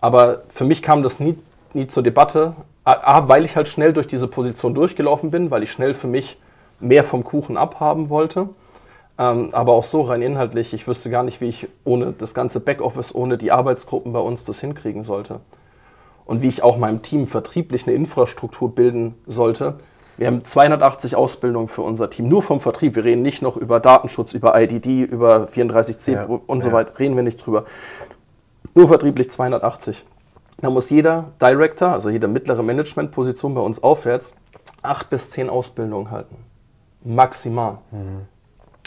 aber für mich kam das nie nie zur Debatte. A, weil ich halt schnell durch diese Position durchgelaufen bin, weil ich schnell für mich mehr vom Kuchen abhaben wollte. Ähm, aber auch so rein inhaltlich, ich wüsste gar nicht, wie ich ohne das ganze Backoffice, ohne die Arbeitsgruppen bei uns das hinkriegen sollte. Und wie ich auch meinem Team vertrieblich eine Infrastruktur bilden sollte. Wir haben 280 Ausbildungen für unser Team, nur vom Vertrieb. Wir reden nicht noch über Datenschutz, über IDD, über 34C ja, und so ja. weiter, reden wir nicht drüber. Nur vertrieblich 280. Da muss jeder Director, also jede mittlere Managementposition bei uns aufwärts, acht bis zehn Ausbildungen halten. Maximal. Mhm.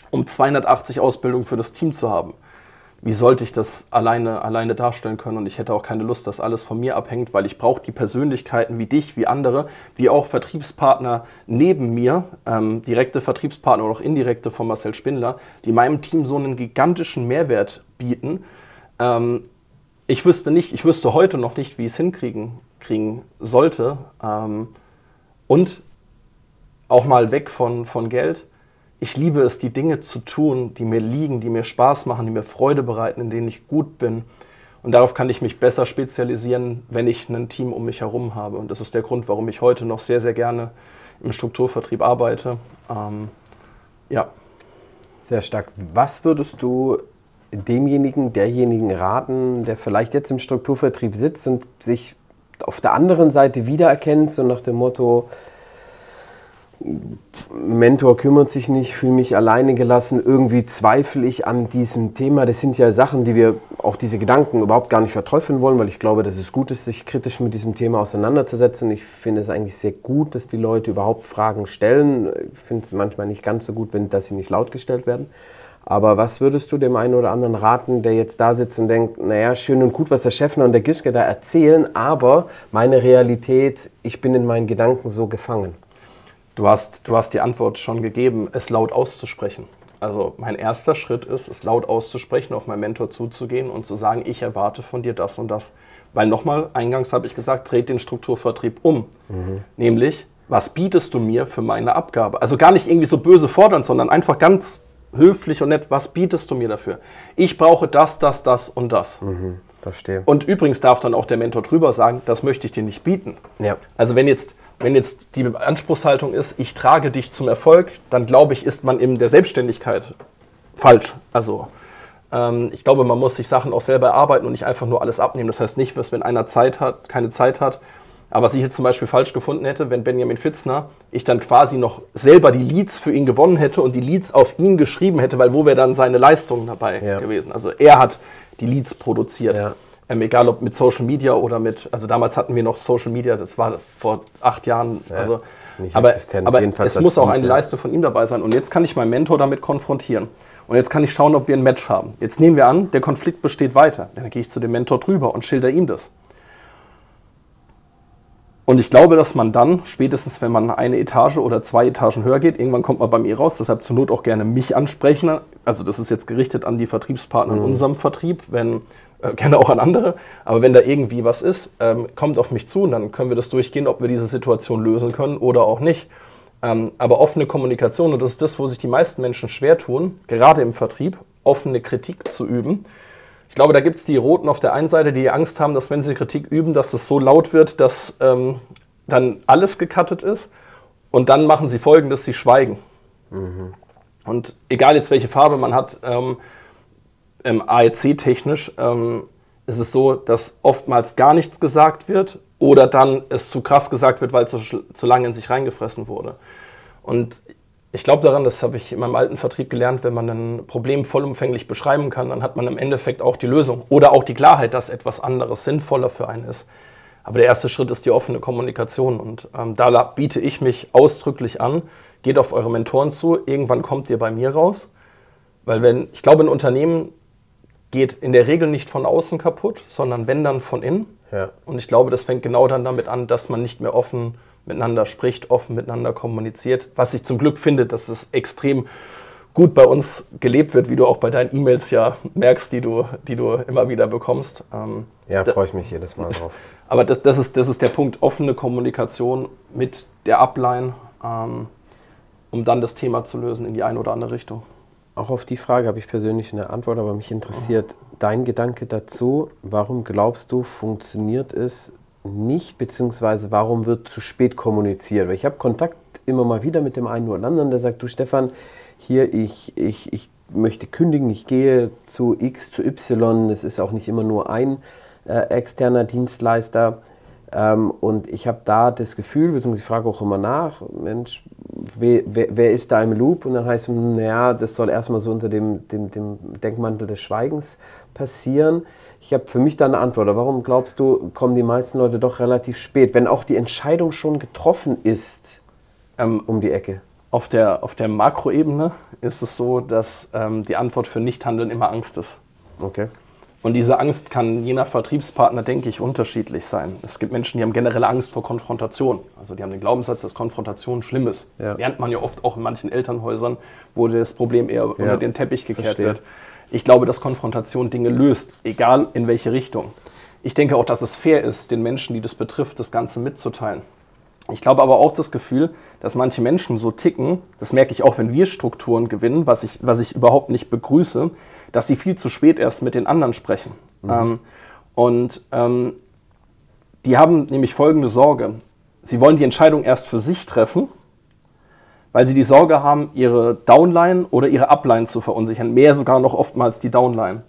Um 280 Ausbildungen für das Team zu haben. Wie sollte ich das alleine, alleine darstellen können? Und ich hätte auch keine Lust, dass alles von mir abhängt, weil ich brauche die Persönlichkeiten wie dich, wie andere, wie auch Vertriebspartner neben mir, ähm, direkte Vertriebspartner oder auch indirekte von Marcel Spindler, die meinem Team so einen gigantischen Mehrwert bieten. Ähm, ich wüsste nicht, ich wüsste heute noch nicht, wie ich es hinkriegen kriegen sollte. Ähm, und auch mal weg von, von Geld. Ich liebe es, die Dinge zu tun, die mir liegen, die mir Spaß machen, die mir Freude bereiten, in denen ich gut bin. Und darauf kann ich mich besser spezialisieren, wenn ich ein Team um mich herum habe. Und das ist der Grund, warum ich heute noch sehr, sehr gerne im Strukturvertrieb arbeite. Ähm, ja. Sehr stark. Was würdest du demjenigen, derjenigen raten, der vielleicht jetzt im Strukturvertrieb sitzt und sich auf der anderen Seite wiedererkennt, so nach dem Motto, Mentor kümmert sich nicht, fühle mich alleine gelassen, irgendwie zweifle ich an diesem Thema. Das sind ja Sachen, die wir auch diese Gedanken überhaupt gar nicht verteufeln wollen, weil ich glaube, dass es gut ist, sich kritisch mit diesem Thema auseinanderzusetzen. Ich finde es eigentlich sehr gut, dass die Leute überhaupt Fragen stellen. Ich finde es manchmal nicht ganz so gut, wenn, dass sie nicht laut gestellt werden. Aber was würdest du dem einen oder anderen raten, der jetzt da sitzt und denkt, naja, schön und gut, was der Chefner und der Gischke da erzählen, aber meine Realität, ich bin in meinen Gedanken so gefangen? Du hast, du hast die Antwort schon gegeben, es laut auszusprechen. Also mein erster Schritt ist, es laut auszusprechen, auf meinen Mentor zuzugehen und zu sagen, ich erwarte von dir das und das. Weil nochmal, eingangs habe ich gesagt, dreht den Strukturvertrieb um. Mhm. Nämlich, was bietest du mir für meine Abgabe? Also gar nicht irgendwie so böse fordern, sondern einfach ganz höflich und nett, was bietest du mir dafür? Ich brauche das, das, das und das. Mhm, verstehe. Und übrigens darf dann auch der Mentor drüber sagen, das möchte ich dir nicht bieten. Ja. Also wenn jetzt, wenn jetzt die Anspruchshaltung ist, ich trage dich zum Erfolg, dann glaube ich, ist man in der Selbstständigkeit falsch. Also ähm, ich glaube, man muss sich Sachen auch selber erarbeiten und nicht einfach nur alles abnehmen. Das heißt nicht, dass wenn einer Zeit hat, keine Zeit hat, aber was ich jetzt zum Beispiel falsch gefunden hätte, wenn Benjamin Fitzner, ich dann quasi noch selber die Leads für ihn gewonnen hätte und die Leads auf ihn geschrieben hätte, weil wo wäre dann seine Leistung dabei ja. gewesen? Also er hat die Leads produziert. Ja. Ähm, egal ob mit Social Media oder mit, also damals hatten wir noch Social Media, das war vor acht Jahren, ja. also nicht aber, existent. Aber es muss auch eine ja. Leistung von ihm dabei sein. Und jetzt kann ich meinen Mentor damit konfrontieren. Und jetzt kann ich schauen, ob wir ein Match haben. Jetzt nehmen wir an, der Konflikt besteht weiter. Dann gehe ich zu dem Mentor drüber und schilder ihm das. Und ich glaube, dass man dann, spätestens wenn man eine Etage oder zwei Etagen höher geht, irgendwann kommt man bei mir raus, deshalb zur Not auch gerne mich ansprechen. Also das ist jetzt gerichtet an die Vertriebspartner mhm. in unserem Vertrieb, wenn, äh, gerne auch an andere, aber wenn da irgendwie was ist, ähm, kommt auf mich zu und dann können wir das durchgehen, ob wir diese Situation lösen können oder auch nicht. Ähm, aber offene Kommunikation, und das ist das, wo sich die meisten Menschen schwer tun, gerade im Vertrieb, offene Kritik zu üben ich glaube, da gibt es die Roten auf der einen Seite, die Angst haben, dass wenn sie Kritik üben, dass es so laut wird, dass ähm, dann alles gecuttet ist. Und dann machen sie folgendes, sie schweigen. Mhm. Und egal jetzt welche Farbe man hat, ähm, ähm, AEC-technisch ähm, ist es so, dass oftmals gar nichts gesagt wird oder dann es zu krass gesagt wird, weil es zu, zu lange in sich reingefressen wurde. Und ich glaube daran, das habe ich in meinem alten Vertrieb gelernt, wenn man ein Problem vollumfänglich beschreiben kann, dann hat man im Endeffekt auch die Lösung oder auch die Klarheit, dass etwas anderes sinnvoller für einen ist. Aber der erste Schritt ist die offene Kommunikation und ähm, da biete ich mich ausdrücklich an, geht auf eure Mentoren zu, irgendwann kommt ihr bei mir raus, weil wenn, ich glaube, ein Unternehmen geht in der Regel nicht von außen kaputt, sondern wenn dann von innen. Ja. Und ich glaube, das fängt genau dann damit an, dass man nicht mehr offen miteinander spricht, offen miteinander kommuniziert. Was ich zum Glück finde, dass es extrem gut bei uns gelebt wird, wie du auch bei deinen E-Mails ja merkst, die du, die du immer wieder bekommst. Ähm, ja, freue ich mich jedes Mal drauf. Aber das, das, ist, das ist der Punkt, offene Kommunikation mit der Upline, ähm, um dann das Thema zu lösen in die eine oder andere Richtung. Auch auf die Frage habe ich persönlich eine Antwort, aber mich interessiert dein Gedanke dazu. Warum glaubst du, funktioniert es nicht, beziehungsweise warum wird zu spät kommuniziert? Weil ich habe Kontakt immer mal wieder mit dem einen oder anderen, der sagt, du Stefan, hier, ich, ich, ich möchte kündigen, ich gehe zu X, zu Y, es ist auch nicht immer nur ein äh, externer Dienstleister. Ähm, und ich habe da das Gefühl, beziehungsweise ich frage auch immer nach, Mensch, wer, wer, ist da im Loop? Und dann heißt es, naja, das soll erstmal so unter dem, dem, dem Denkmantel des Schweigens passieren. Ich habe für mich da eine Antwort. Warum glaubst du, kommen die meisten Leute doch relativ spät, wenn auch die Entscheidung schon getroffen ist ähm, um die Ecke? Auf der, auf der Makroebene ist es so, dass ähm, die Antwort für Nichthandeln immer Angst ist. Okay. Und diese Angst kann je nach Vertriebspartner, denke ich, unterschiedlich sein. Es gibt Menschen, die haben generelle Angst vor Konfrontation. Also die haben den Glaubenssatz, dass Konfrontation schlimm ist. Ja. Lernt man ja oft auch in manchen Elternhäusern, wo das Problem eher ja. unter den Teppich gekehrt Verstehe. wird. Ich glaube, dass Konfrontation Dinge löst, egal in welche Richtung. Ich denke auch, dass es fair ist, den Menschen, die das betrifft, das Ganze mitzuteilen. Ich glaube aber auch das Gefühl, dass manche Menschen so ticken, das merke ich auch, wenn wir Strukturen gewinnen, was ich, was ich überhaupt nicht begrüße, dass sie viel zu spät erst mit den anderen sprechen. Mhm. Ähm, und ähm, die haben nämlich folgende Sorge. Sie wollen die Entscheidung erst für sich treffen weil sie die Sorge haben, ihre Downline oder ihre Upline zu verunsichern. Mehr sogar noch oftmals die Downline.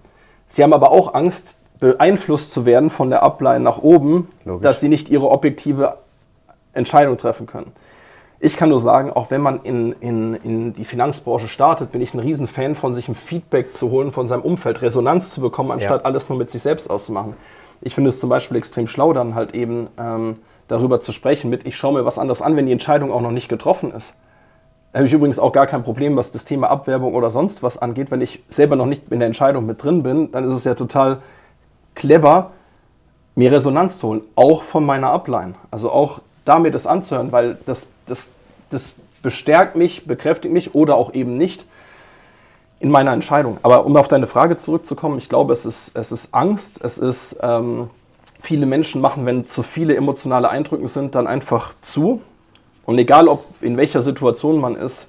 Sie haben aber auch Angst, beeinflusst zu werden von der Upline nach oben, Logisch. dass sie nicht ihre objektive Entscheidung treffen können. Ich kann nur sagen, auch wenn man in, in, in die Finanzbranche startet, bin ich ein Riesenfan von sich ein Feedback zu holen von seinem Umfeld, Resonanz zu bekommen, anstatt ja. alles nur mit sich selbst auszumachen. Ich finde es zum Beispiel extrem schlau, dann halt eben ähm, darüber zu sprechen mit, ich schaue mir was anderes an, wenn die Entscheidung auch noch nicht getroffen ist habe ich übrigens auch gar kein Problem, was das Thema Abwerbung oder sonst was angeht. Wenn ich selber noch nicht in der Entscheidung mit drin bin, dann ist es ja total clever, mir Resonanz zu holen, auch von meiner Upline. Also auch da mir das anzuhören, weil das, das, das bestärkt mich, bekräftigt mich oder auch eben nicht in meiner Entscheidung. Aber um auf deine Frage zurückzukommen, ich glaube, es ist, es ist Angst, es ist, ähm, viele Menschen machen, wenn zu viele emotionale Eindrücke sind, dann einfach zu und egal, ob in welcher Situation man ist,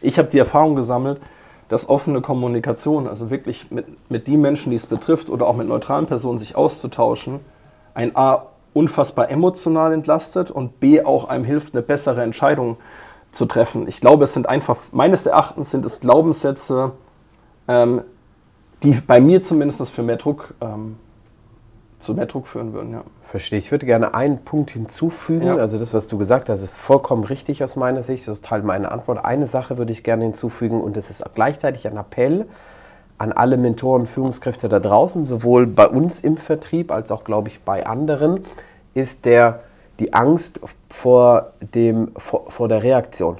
ich habe die Erfahrung gesammelt, dass offene Kommunikation, also wirklich mit, mit den Menschen, die es betrifft, oder auch mit neutralen Personen sich auszutauschen, ein A unfassbar emotional entlastet und B auch einem hilft, eine bessere Entscheidung zu treffen. Ich glaube, es sind einfach, meines Erachtens sind es Glaubenssätze, ähm, die bei mir zumindest für mehr Druck ähm, zu mehr Druck führen würden. Ja. Verstehe. Ich würde gerne einen Punkt hinzufügen. Ja. Also das, was du gesagt hast, ist vollkommen richtig aus meiner Sicht. Das ist Teil meiner Antwort. Eine Sache würde ich gerne hinzufügen und das ist gleichzeitig ein Appell an alle Mentoren, Führungskräfte da draußen, sowohl bei uns im Vertrieb als auch, glaube ich, bei anderen, ist der die Angst vor, dem, vor, vor der Reaktion.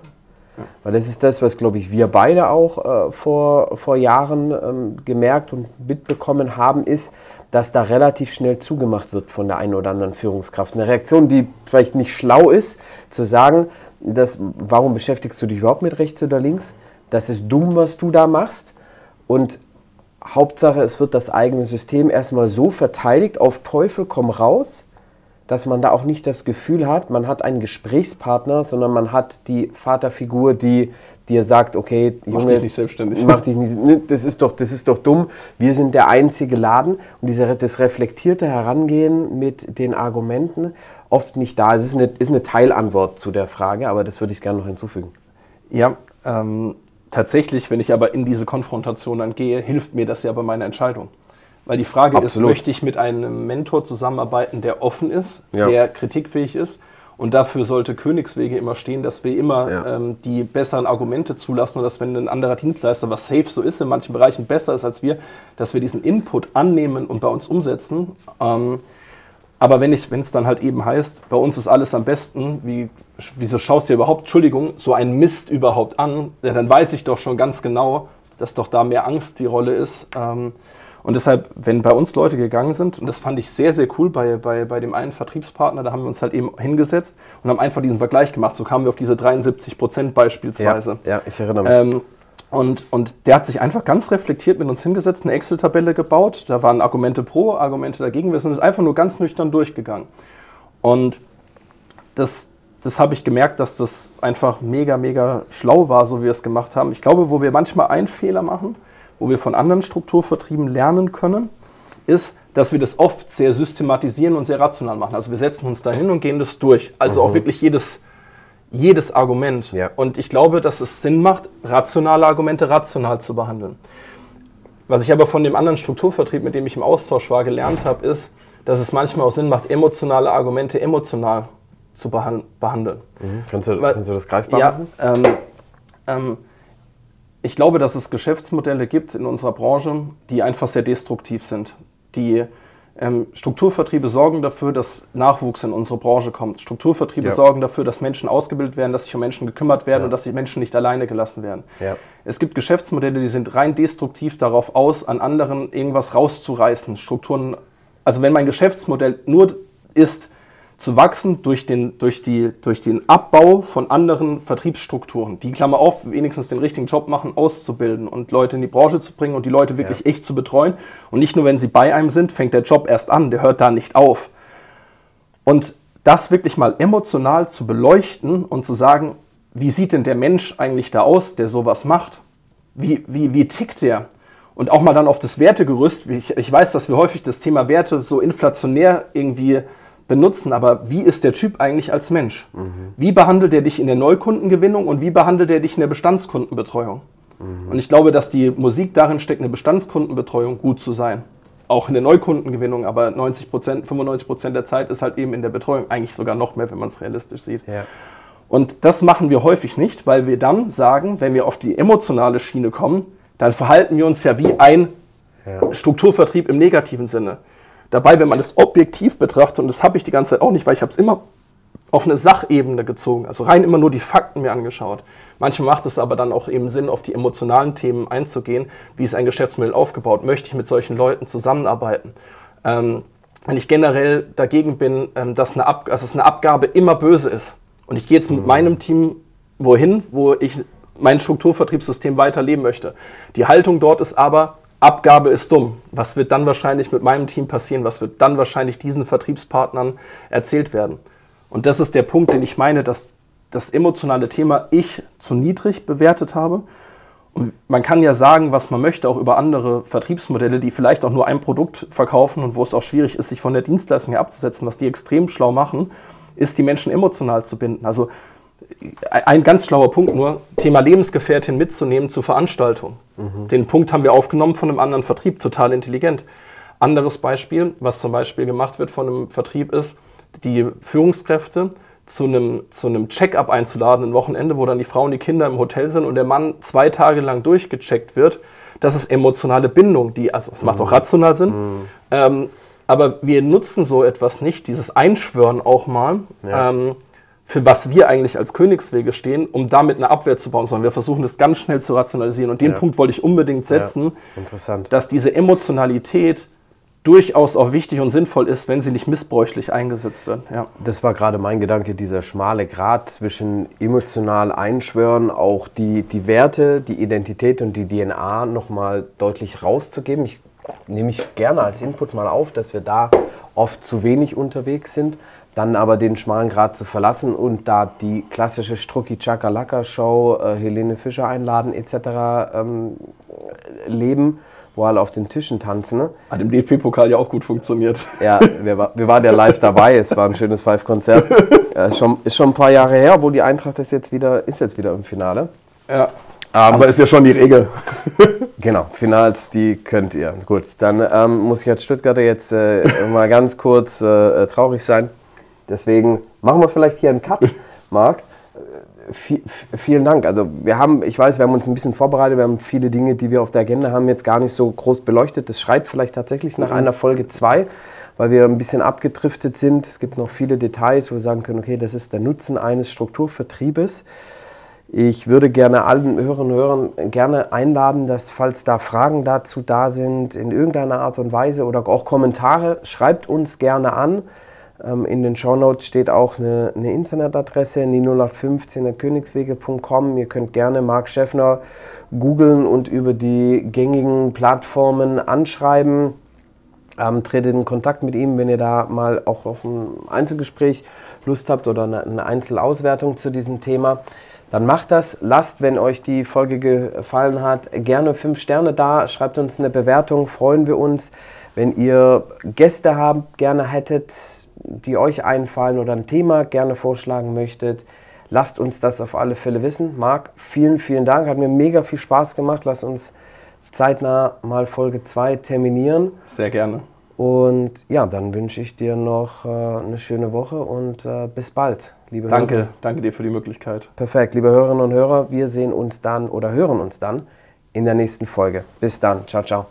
Weil das ist das, was, glaube ich, wir beide auch äh, vor, vor Jahren ähm, gemerkt und mitbekommen haben, ist, dass da relativ schnell zugemacht wird von der einen oder anderen Führungskraft. Eine Reaktion, die vielleicht nicht schlau ist, zu sagen, dass, warum beschäftigst du dich überhaupt mit rechts oder links? Das ist dumm, was du da machst. Und Hauptsache, es wird das eigene System erstmal so verteidigt, auf Teufel komm raus, dass man da auch nicht das Gefühl hat, man hat einen Gesprächspartner, sondern man hat die Vaterfigur, die dir sagt, okay, Junge, mach dich nicht selbstständig. Mach dich nicht, ne, das, ist doch, das ist doch dumm, wir sind der einzige Laden und diese, das reflektierte Herangehen mit den Argumenten oft nicht da. Es ist eine, ist eine Teilantwort zu der Frage, aber das würde ich gerne noch hinzufügen. Ja, ähm, tatsächlich, wenn ich aber in diese Konfrontation dann gehe, hilft mir das ja bei meiner Entscheidung. Weil die Frage Absolut. ist, möchte ich mit einem Mentor zusammenarbeiten, der offen ist, ja. der kritikfähig ist? Und dafür sollte Königswege immer stehen, dass wir immer ja. ähm, die besseren Argumente zulassen und dass wenn ein anderer Dienstleister, was safe so ist, in manchen Bereichen besser ist als wir, dass wir diesen Input annehmen und bei uns umsetzen. Ähm, aber wenn es dann halt eben heißt, bei uns ist alles am besten, wie, wieso schaust du dir überhaupt, Entschuldigung, so ein Mist überhaupt an, ja, dann weiß ich doch schon ganz genau, dass doch da mehr Angst die Rolle ist. Ähm, und deshalb, wenn bei uns Leute gegangen sind, und das fand ich sehr, sehr cool bei, bei, bei dem einen Vertriebspartner, da haben wir uns halt eben hingesetzt und haben einfach diesen Vergleich gemacht. So kamen wir auf diese 73 Prozent beispielsweise. Ja, ja, ich erinnere mich. Ähm, und, und der hat sich einfach ganz reflektiert mit uns hingesetzt, eine Excel-Tabelle gebaut. Da waren Argumente pro, Argumente dagegen. Wir sind es einfach nur ganz nüchtern durchgegangen. Und das, das habe ich gemerkt, dass das einfach mega, mega schlau war, so wie wir es gemacht haben. Ich glaube, wo wir manchmal einen Fehler machen, wo wir von anderen Strukturvertrieben lernen können, ist, dass wir das oft sehr systematisieren und sehr rational machen. Also wir setzen uns da hin und gehen das durch. Also mhm. auch wirklich jedes, jedes Argument. Ja. Und ich glaube, dass es Sinn macht, rationale Argumente rational zu behandeln. Was ich aber von dem anderen Strukturvertrieb, mit dem ich im Austausch war, gelernt habe, ist, dass es manchmal auch Sinn macht, emotionale Argumente emotional zu behandeln. Mhm. Kannst, du, Weil, kannst, du, das greifbar ja, machen? Ähm, ähm, ich glaube, dass es Geschäftsmodelle gibt in unserer Branche, die einfach sehr destruktiv sind. Die ähm, Strukturvertriebe sorgen dafür, dass Nachwuchs in unsere Branche kommt. Strukturvertriebe ja. sorgen dafür, dass Menschen ausgebildet werden, dass sich um Menschen gekümmert werden ja. und dass die Menschen nicht alleine gelassen werden. Ja. Es gibt Geschäftsmodelle, die sind rein destruktiv darauf aus, an anderen irgendwas rauszureißen, Strukturen. Also wenn mein Geschäftsmodell nur ist, zu wachsen durch den, durch, die, durch den Abbau von anderen Vertriebsstrukturen, die Klammer auf, wenigstens den richtigen Job machen, auszubilden und Leute in die Branche zu bringen und die Leute wirklich ja. echt zu betreuen. Und nicht nur, wenn sie bei einem sind, fängt der Job erst an, der hört da nicht auf. Und das wirklich mal emotional zu beleuchten und zu sagen, wie sieht denn der Mensch eigentlich da aus, der sowas macht? Wie, wie, wie tickt der? Und auch mal dann auf das Wertegerüst. Ich, ich weiß, dass wir häufig das Thema Werte so inflationär irgendwie benutzen, aber wie ist der Typ eigentlich als Mensch? Mhm. Wie behandelt er dich in der Neukundengewinnung und wie behandelt er dich in der Bestandskundenbetreuung? Mhm. Und ich glaube, dass die Musik darin steckt, eine Bestandskundenbetreuung gut zu sein. Auch in der Neukundengewinnung, aber 90 Prozent, 95 Prozent der Zeit ist halt eben in der Betreuung, eigentlich sogar noch mehr, wenn man es realistisch sieht. Ja. Und das machen wir häufig nicht, weil wir dann sagen, wenn wir auf die emotionale Schiene kommen, dann verhalten wir uns ja wie ein ja. Strukturvertrieb im negativen Sinne. Dabei, wenn man es objektiv betrachtet, und das habe ich die ganze Zeit auch nicht, weil ich habe es immer auf eine Sachebene gezogen, also rein immer nur die Fakten mir angeschaut. Manchmal macht es aber dann auch eben Sinn, auf die emotionalen Themen einzugehen. Wie ist ein Geschäftsmodell aufgebaut? Möchte ich mit solchen Leuten zusammenarbeiten? Ähm, wenn ich generell dagegen bin, ähm, dass, eine Ab also dass eine Abgabe immer böse ist und ich gehe jetzt mit mhm. meinem Team wohin, wo ich mein Strukturvertriebssystem weiterleben möchte. Die Haltung dort ist aber, Abgabe ist dumm. Was wird dann wahrscheinlich mit meinem Team passieren? Was wird dann wahrscheinlich diesen Vertriebspartnern erzählt werden? Und das ist der Punkt, den ich meine, dass das emotionale Thema ich zu niedrig bewertet habe. Und man kann ja sagen, was man möchte, auch über andere Vertriebsmodelle, die vielleicht auch nur ein Produkt verkaufen und wo es auch schwierig ist, sich von der Dienstleistung her abzusetzen. Was die extrem schlau machen, ist, die Menschen emotional zu binden. Also ein ganz schlauer Punkt nur, Thema Lebensgefährtin mitzunehmen zur Veranstaltung. Mhm. Den Punkt haben wir aufgenommen von einem anderen Vertrieb, total intelligent. Anderes Beispiel, was zum Beispiel gemacht wird von einem Vertrieb ist, die Führungskräfte zu einem, zu einem Check-up einzuladen, ein Wochenende, wo dann die Frau und die Kinder im Hotel sind und der Mann zwei Tage lang durchgecheckt wird. Das ist emotionale Bindung, die, also es macht auch rational Sinn. Mhm. Ähm, Aber wir nutzen so etwas nicht, dieses Einschwören auch mal, ja. ähm, für was wir eigentlich als Königswege stehen, um damit eine Abwehr zu bauen, sondern wir versuchen das ganz schnell zu rationalisieren. Und den ja. Punkt wollte ich unbedingt setzen, dass diese Emotionalität durchaus auch wichtig und sinnvoll ist, wenn sie nicht missbräuchlich eingesetzt wird. Ja. Das war gerade mein Gedanke, dieser schmale Grat zwischen emotional einschwören, auch die, die Werte, die Identität und die DNA nochmal deutlich rauszugeben. Ich nehme ich gerne als Input mal auf, dass wir da oft zu wenig unterwegs sind, dann aber den schmalen Grat zu verlassen und da die klassische Strucki Chakalaka Show, äh, Helene Fischer einladen etc. Ähm, leben wo alle auf den Tischen tanzen. Ne? Hat im DFB-Pokal ja auch gut funktioniert. Ja, wir, war, wir waren ja live dabei. Es war ein schönes Five-Konzert. Ja, schon, ist schon ein paar Jahre her, wo die Eintracht ist jetzt wieder, ist jetzt wieder im Finale. Ja. Um, Aber ist ja schon die Regel. genau, Finals, die könnt ihr. Gut, dann ähm, muss ich als Stuttgarter jetzt äh, mal ganz kurz äh, traurig sein. Deswegen machen wir vielleicht hier einen Cut, Marc vielen Dank. Also wir haben, ich weiß, wir haben uns ein bisschen vorbereitet, wir haben viele Dinge, die wir auf der Agenda haben, jetzt gar nicht so groß beleuchtet. Das schreit vielleicht tatsächlich nach mhm. einer Folge 2, weil wir ein bisschen abgedriftet sind. Es gibt noch viele Details, wo wir sagen können, okay, das ist der Nutzen eines Strukturvertriebes. Ich würde gerne allen Hörerinnen und Hörern gerne einladen, dass falls da Fragen dazu da sind, in irgendeiner Art und Weise oder auch Kommentare, schreibt uns gerne an. Ähm, in den Shownotes steht auch eine, eine Internetadresse, die 0815königswege.com. Ihr könnt gerne Marc Schäffner googeln und über die gängigen Plattformen anschreiben. Ähm, tretet in Kontakt mit ihm, wenn ihr da mal auch auf ein Einzelgespräch Lust habt oder eine, eine Einzelauswertung zu diesem Thema. Dann macht das. Lasst, wenn euch die Folge gefallen hat, gerne fünf Sterne da. Schreibt uns eine Bewertung, freuen wir uns. Wenn ihr Gäste habt, gerne hättet, die euch einfallen oder ein Thema gerne vorschlagen möchtet, lasst uns das auf alle Fälle wissen. Marc, vielen, vielen Dank. Hat mir mega viel Spaß gemacht. Lass uns zeitnah mal Folge 2 terminieren. Sehr gerne. Und ja, dann wünsche ich dir noch äh, eine schöne Woche und äh, bis bald, liebe danke, Hörer. Danke dir für die Möglichkeit. Perfekt, liebe Hörerinnen und Hörer, wir sehen uns dann oder hören uns dann in der nächsten Folge. Bis dann, ciao, ciao.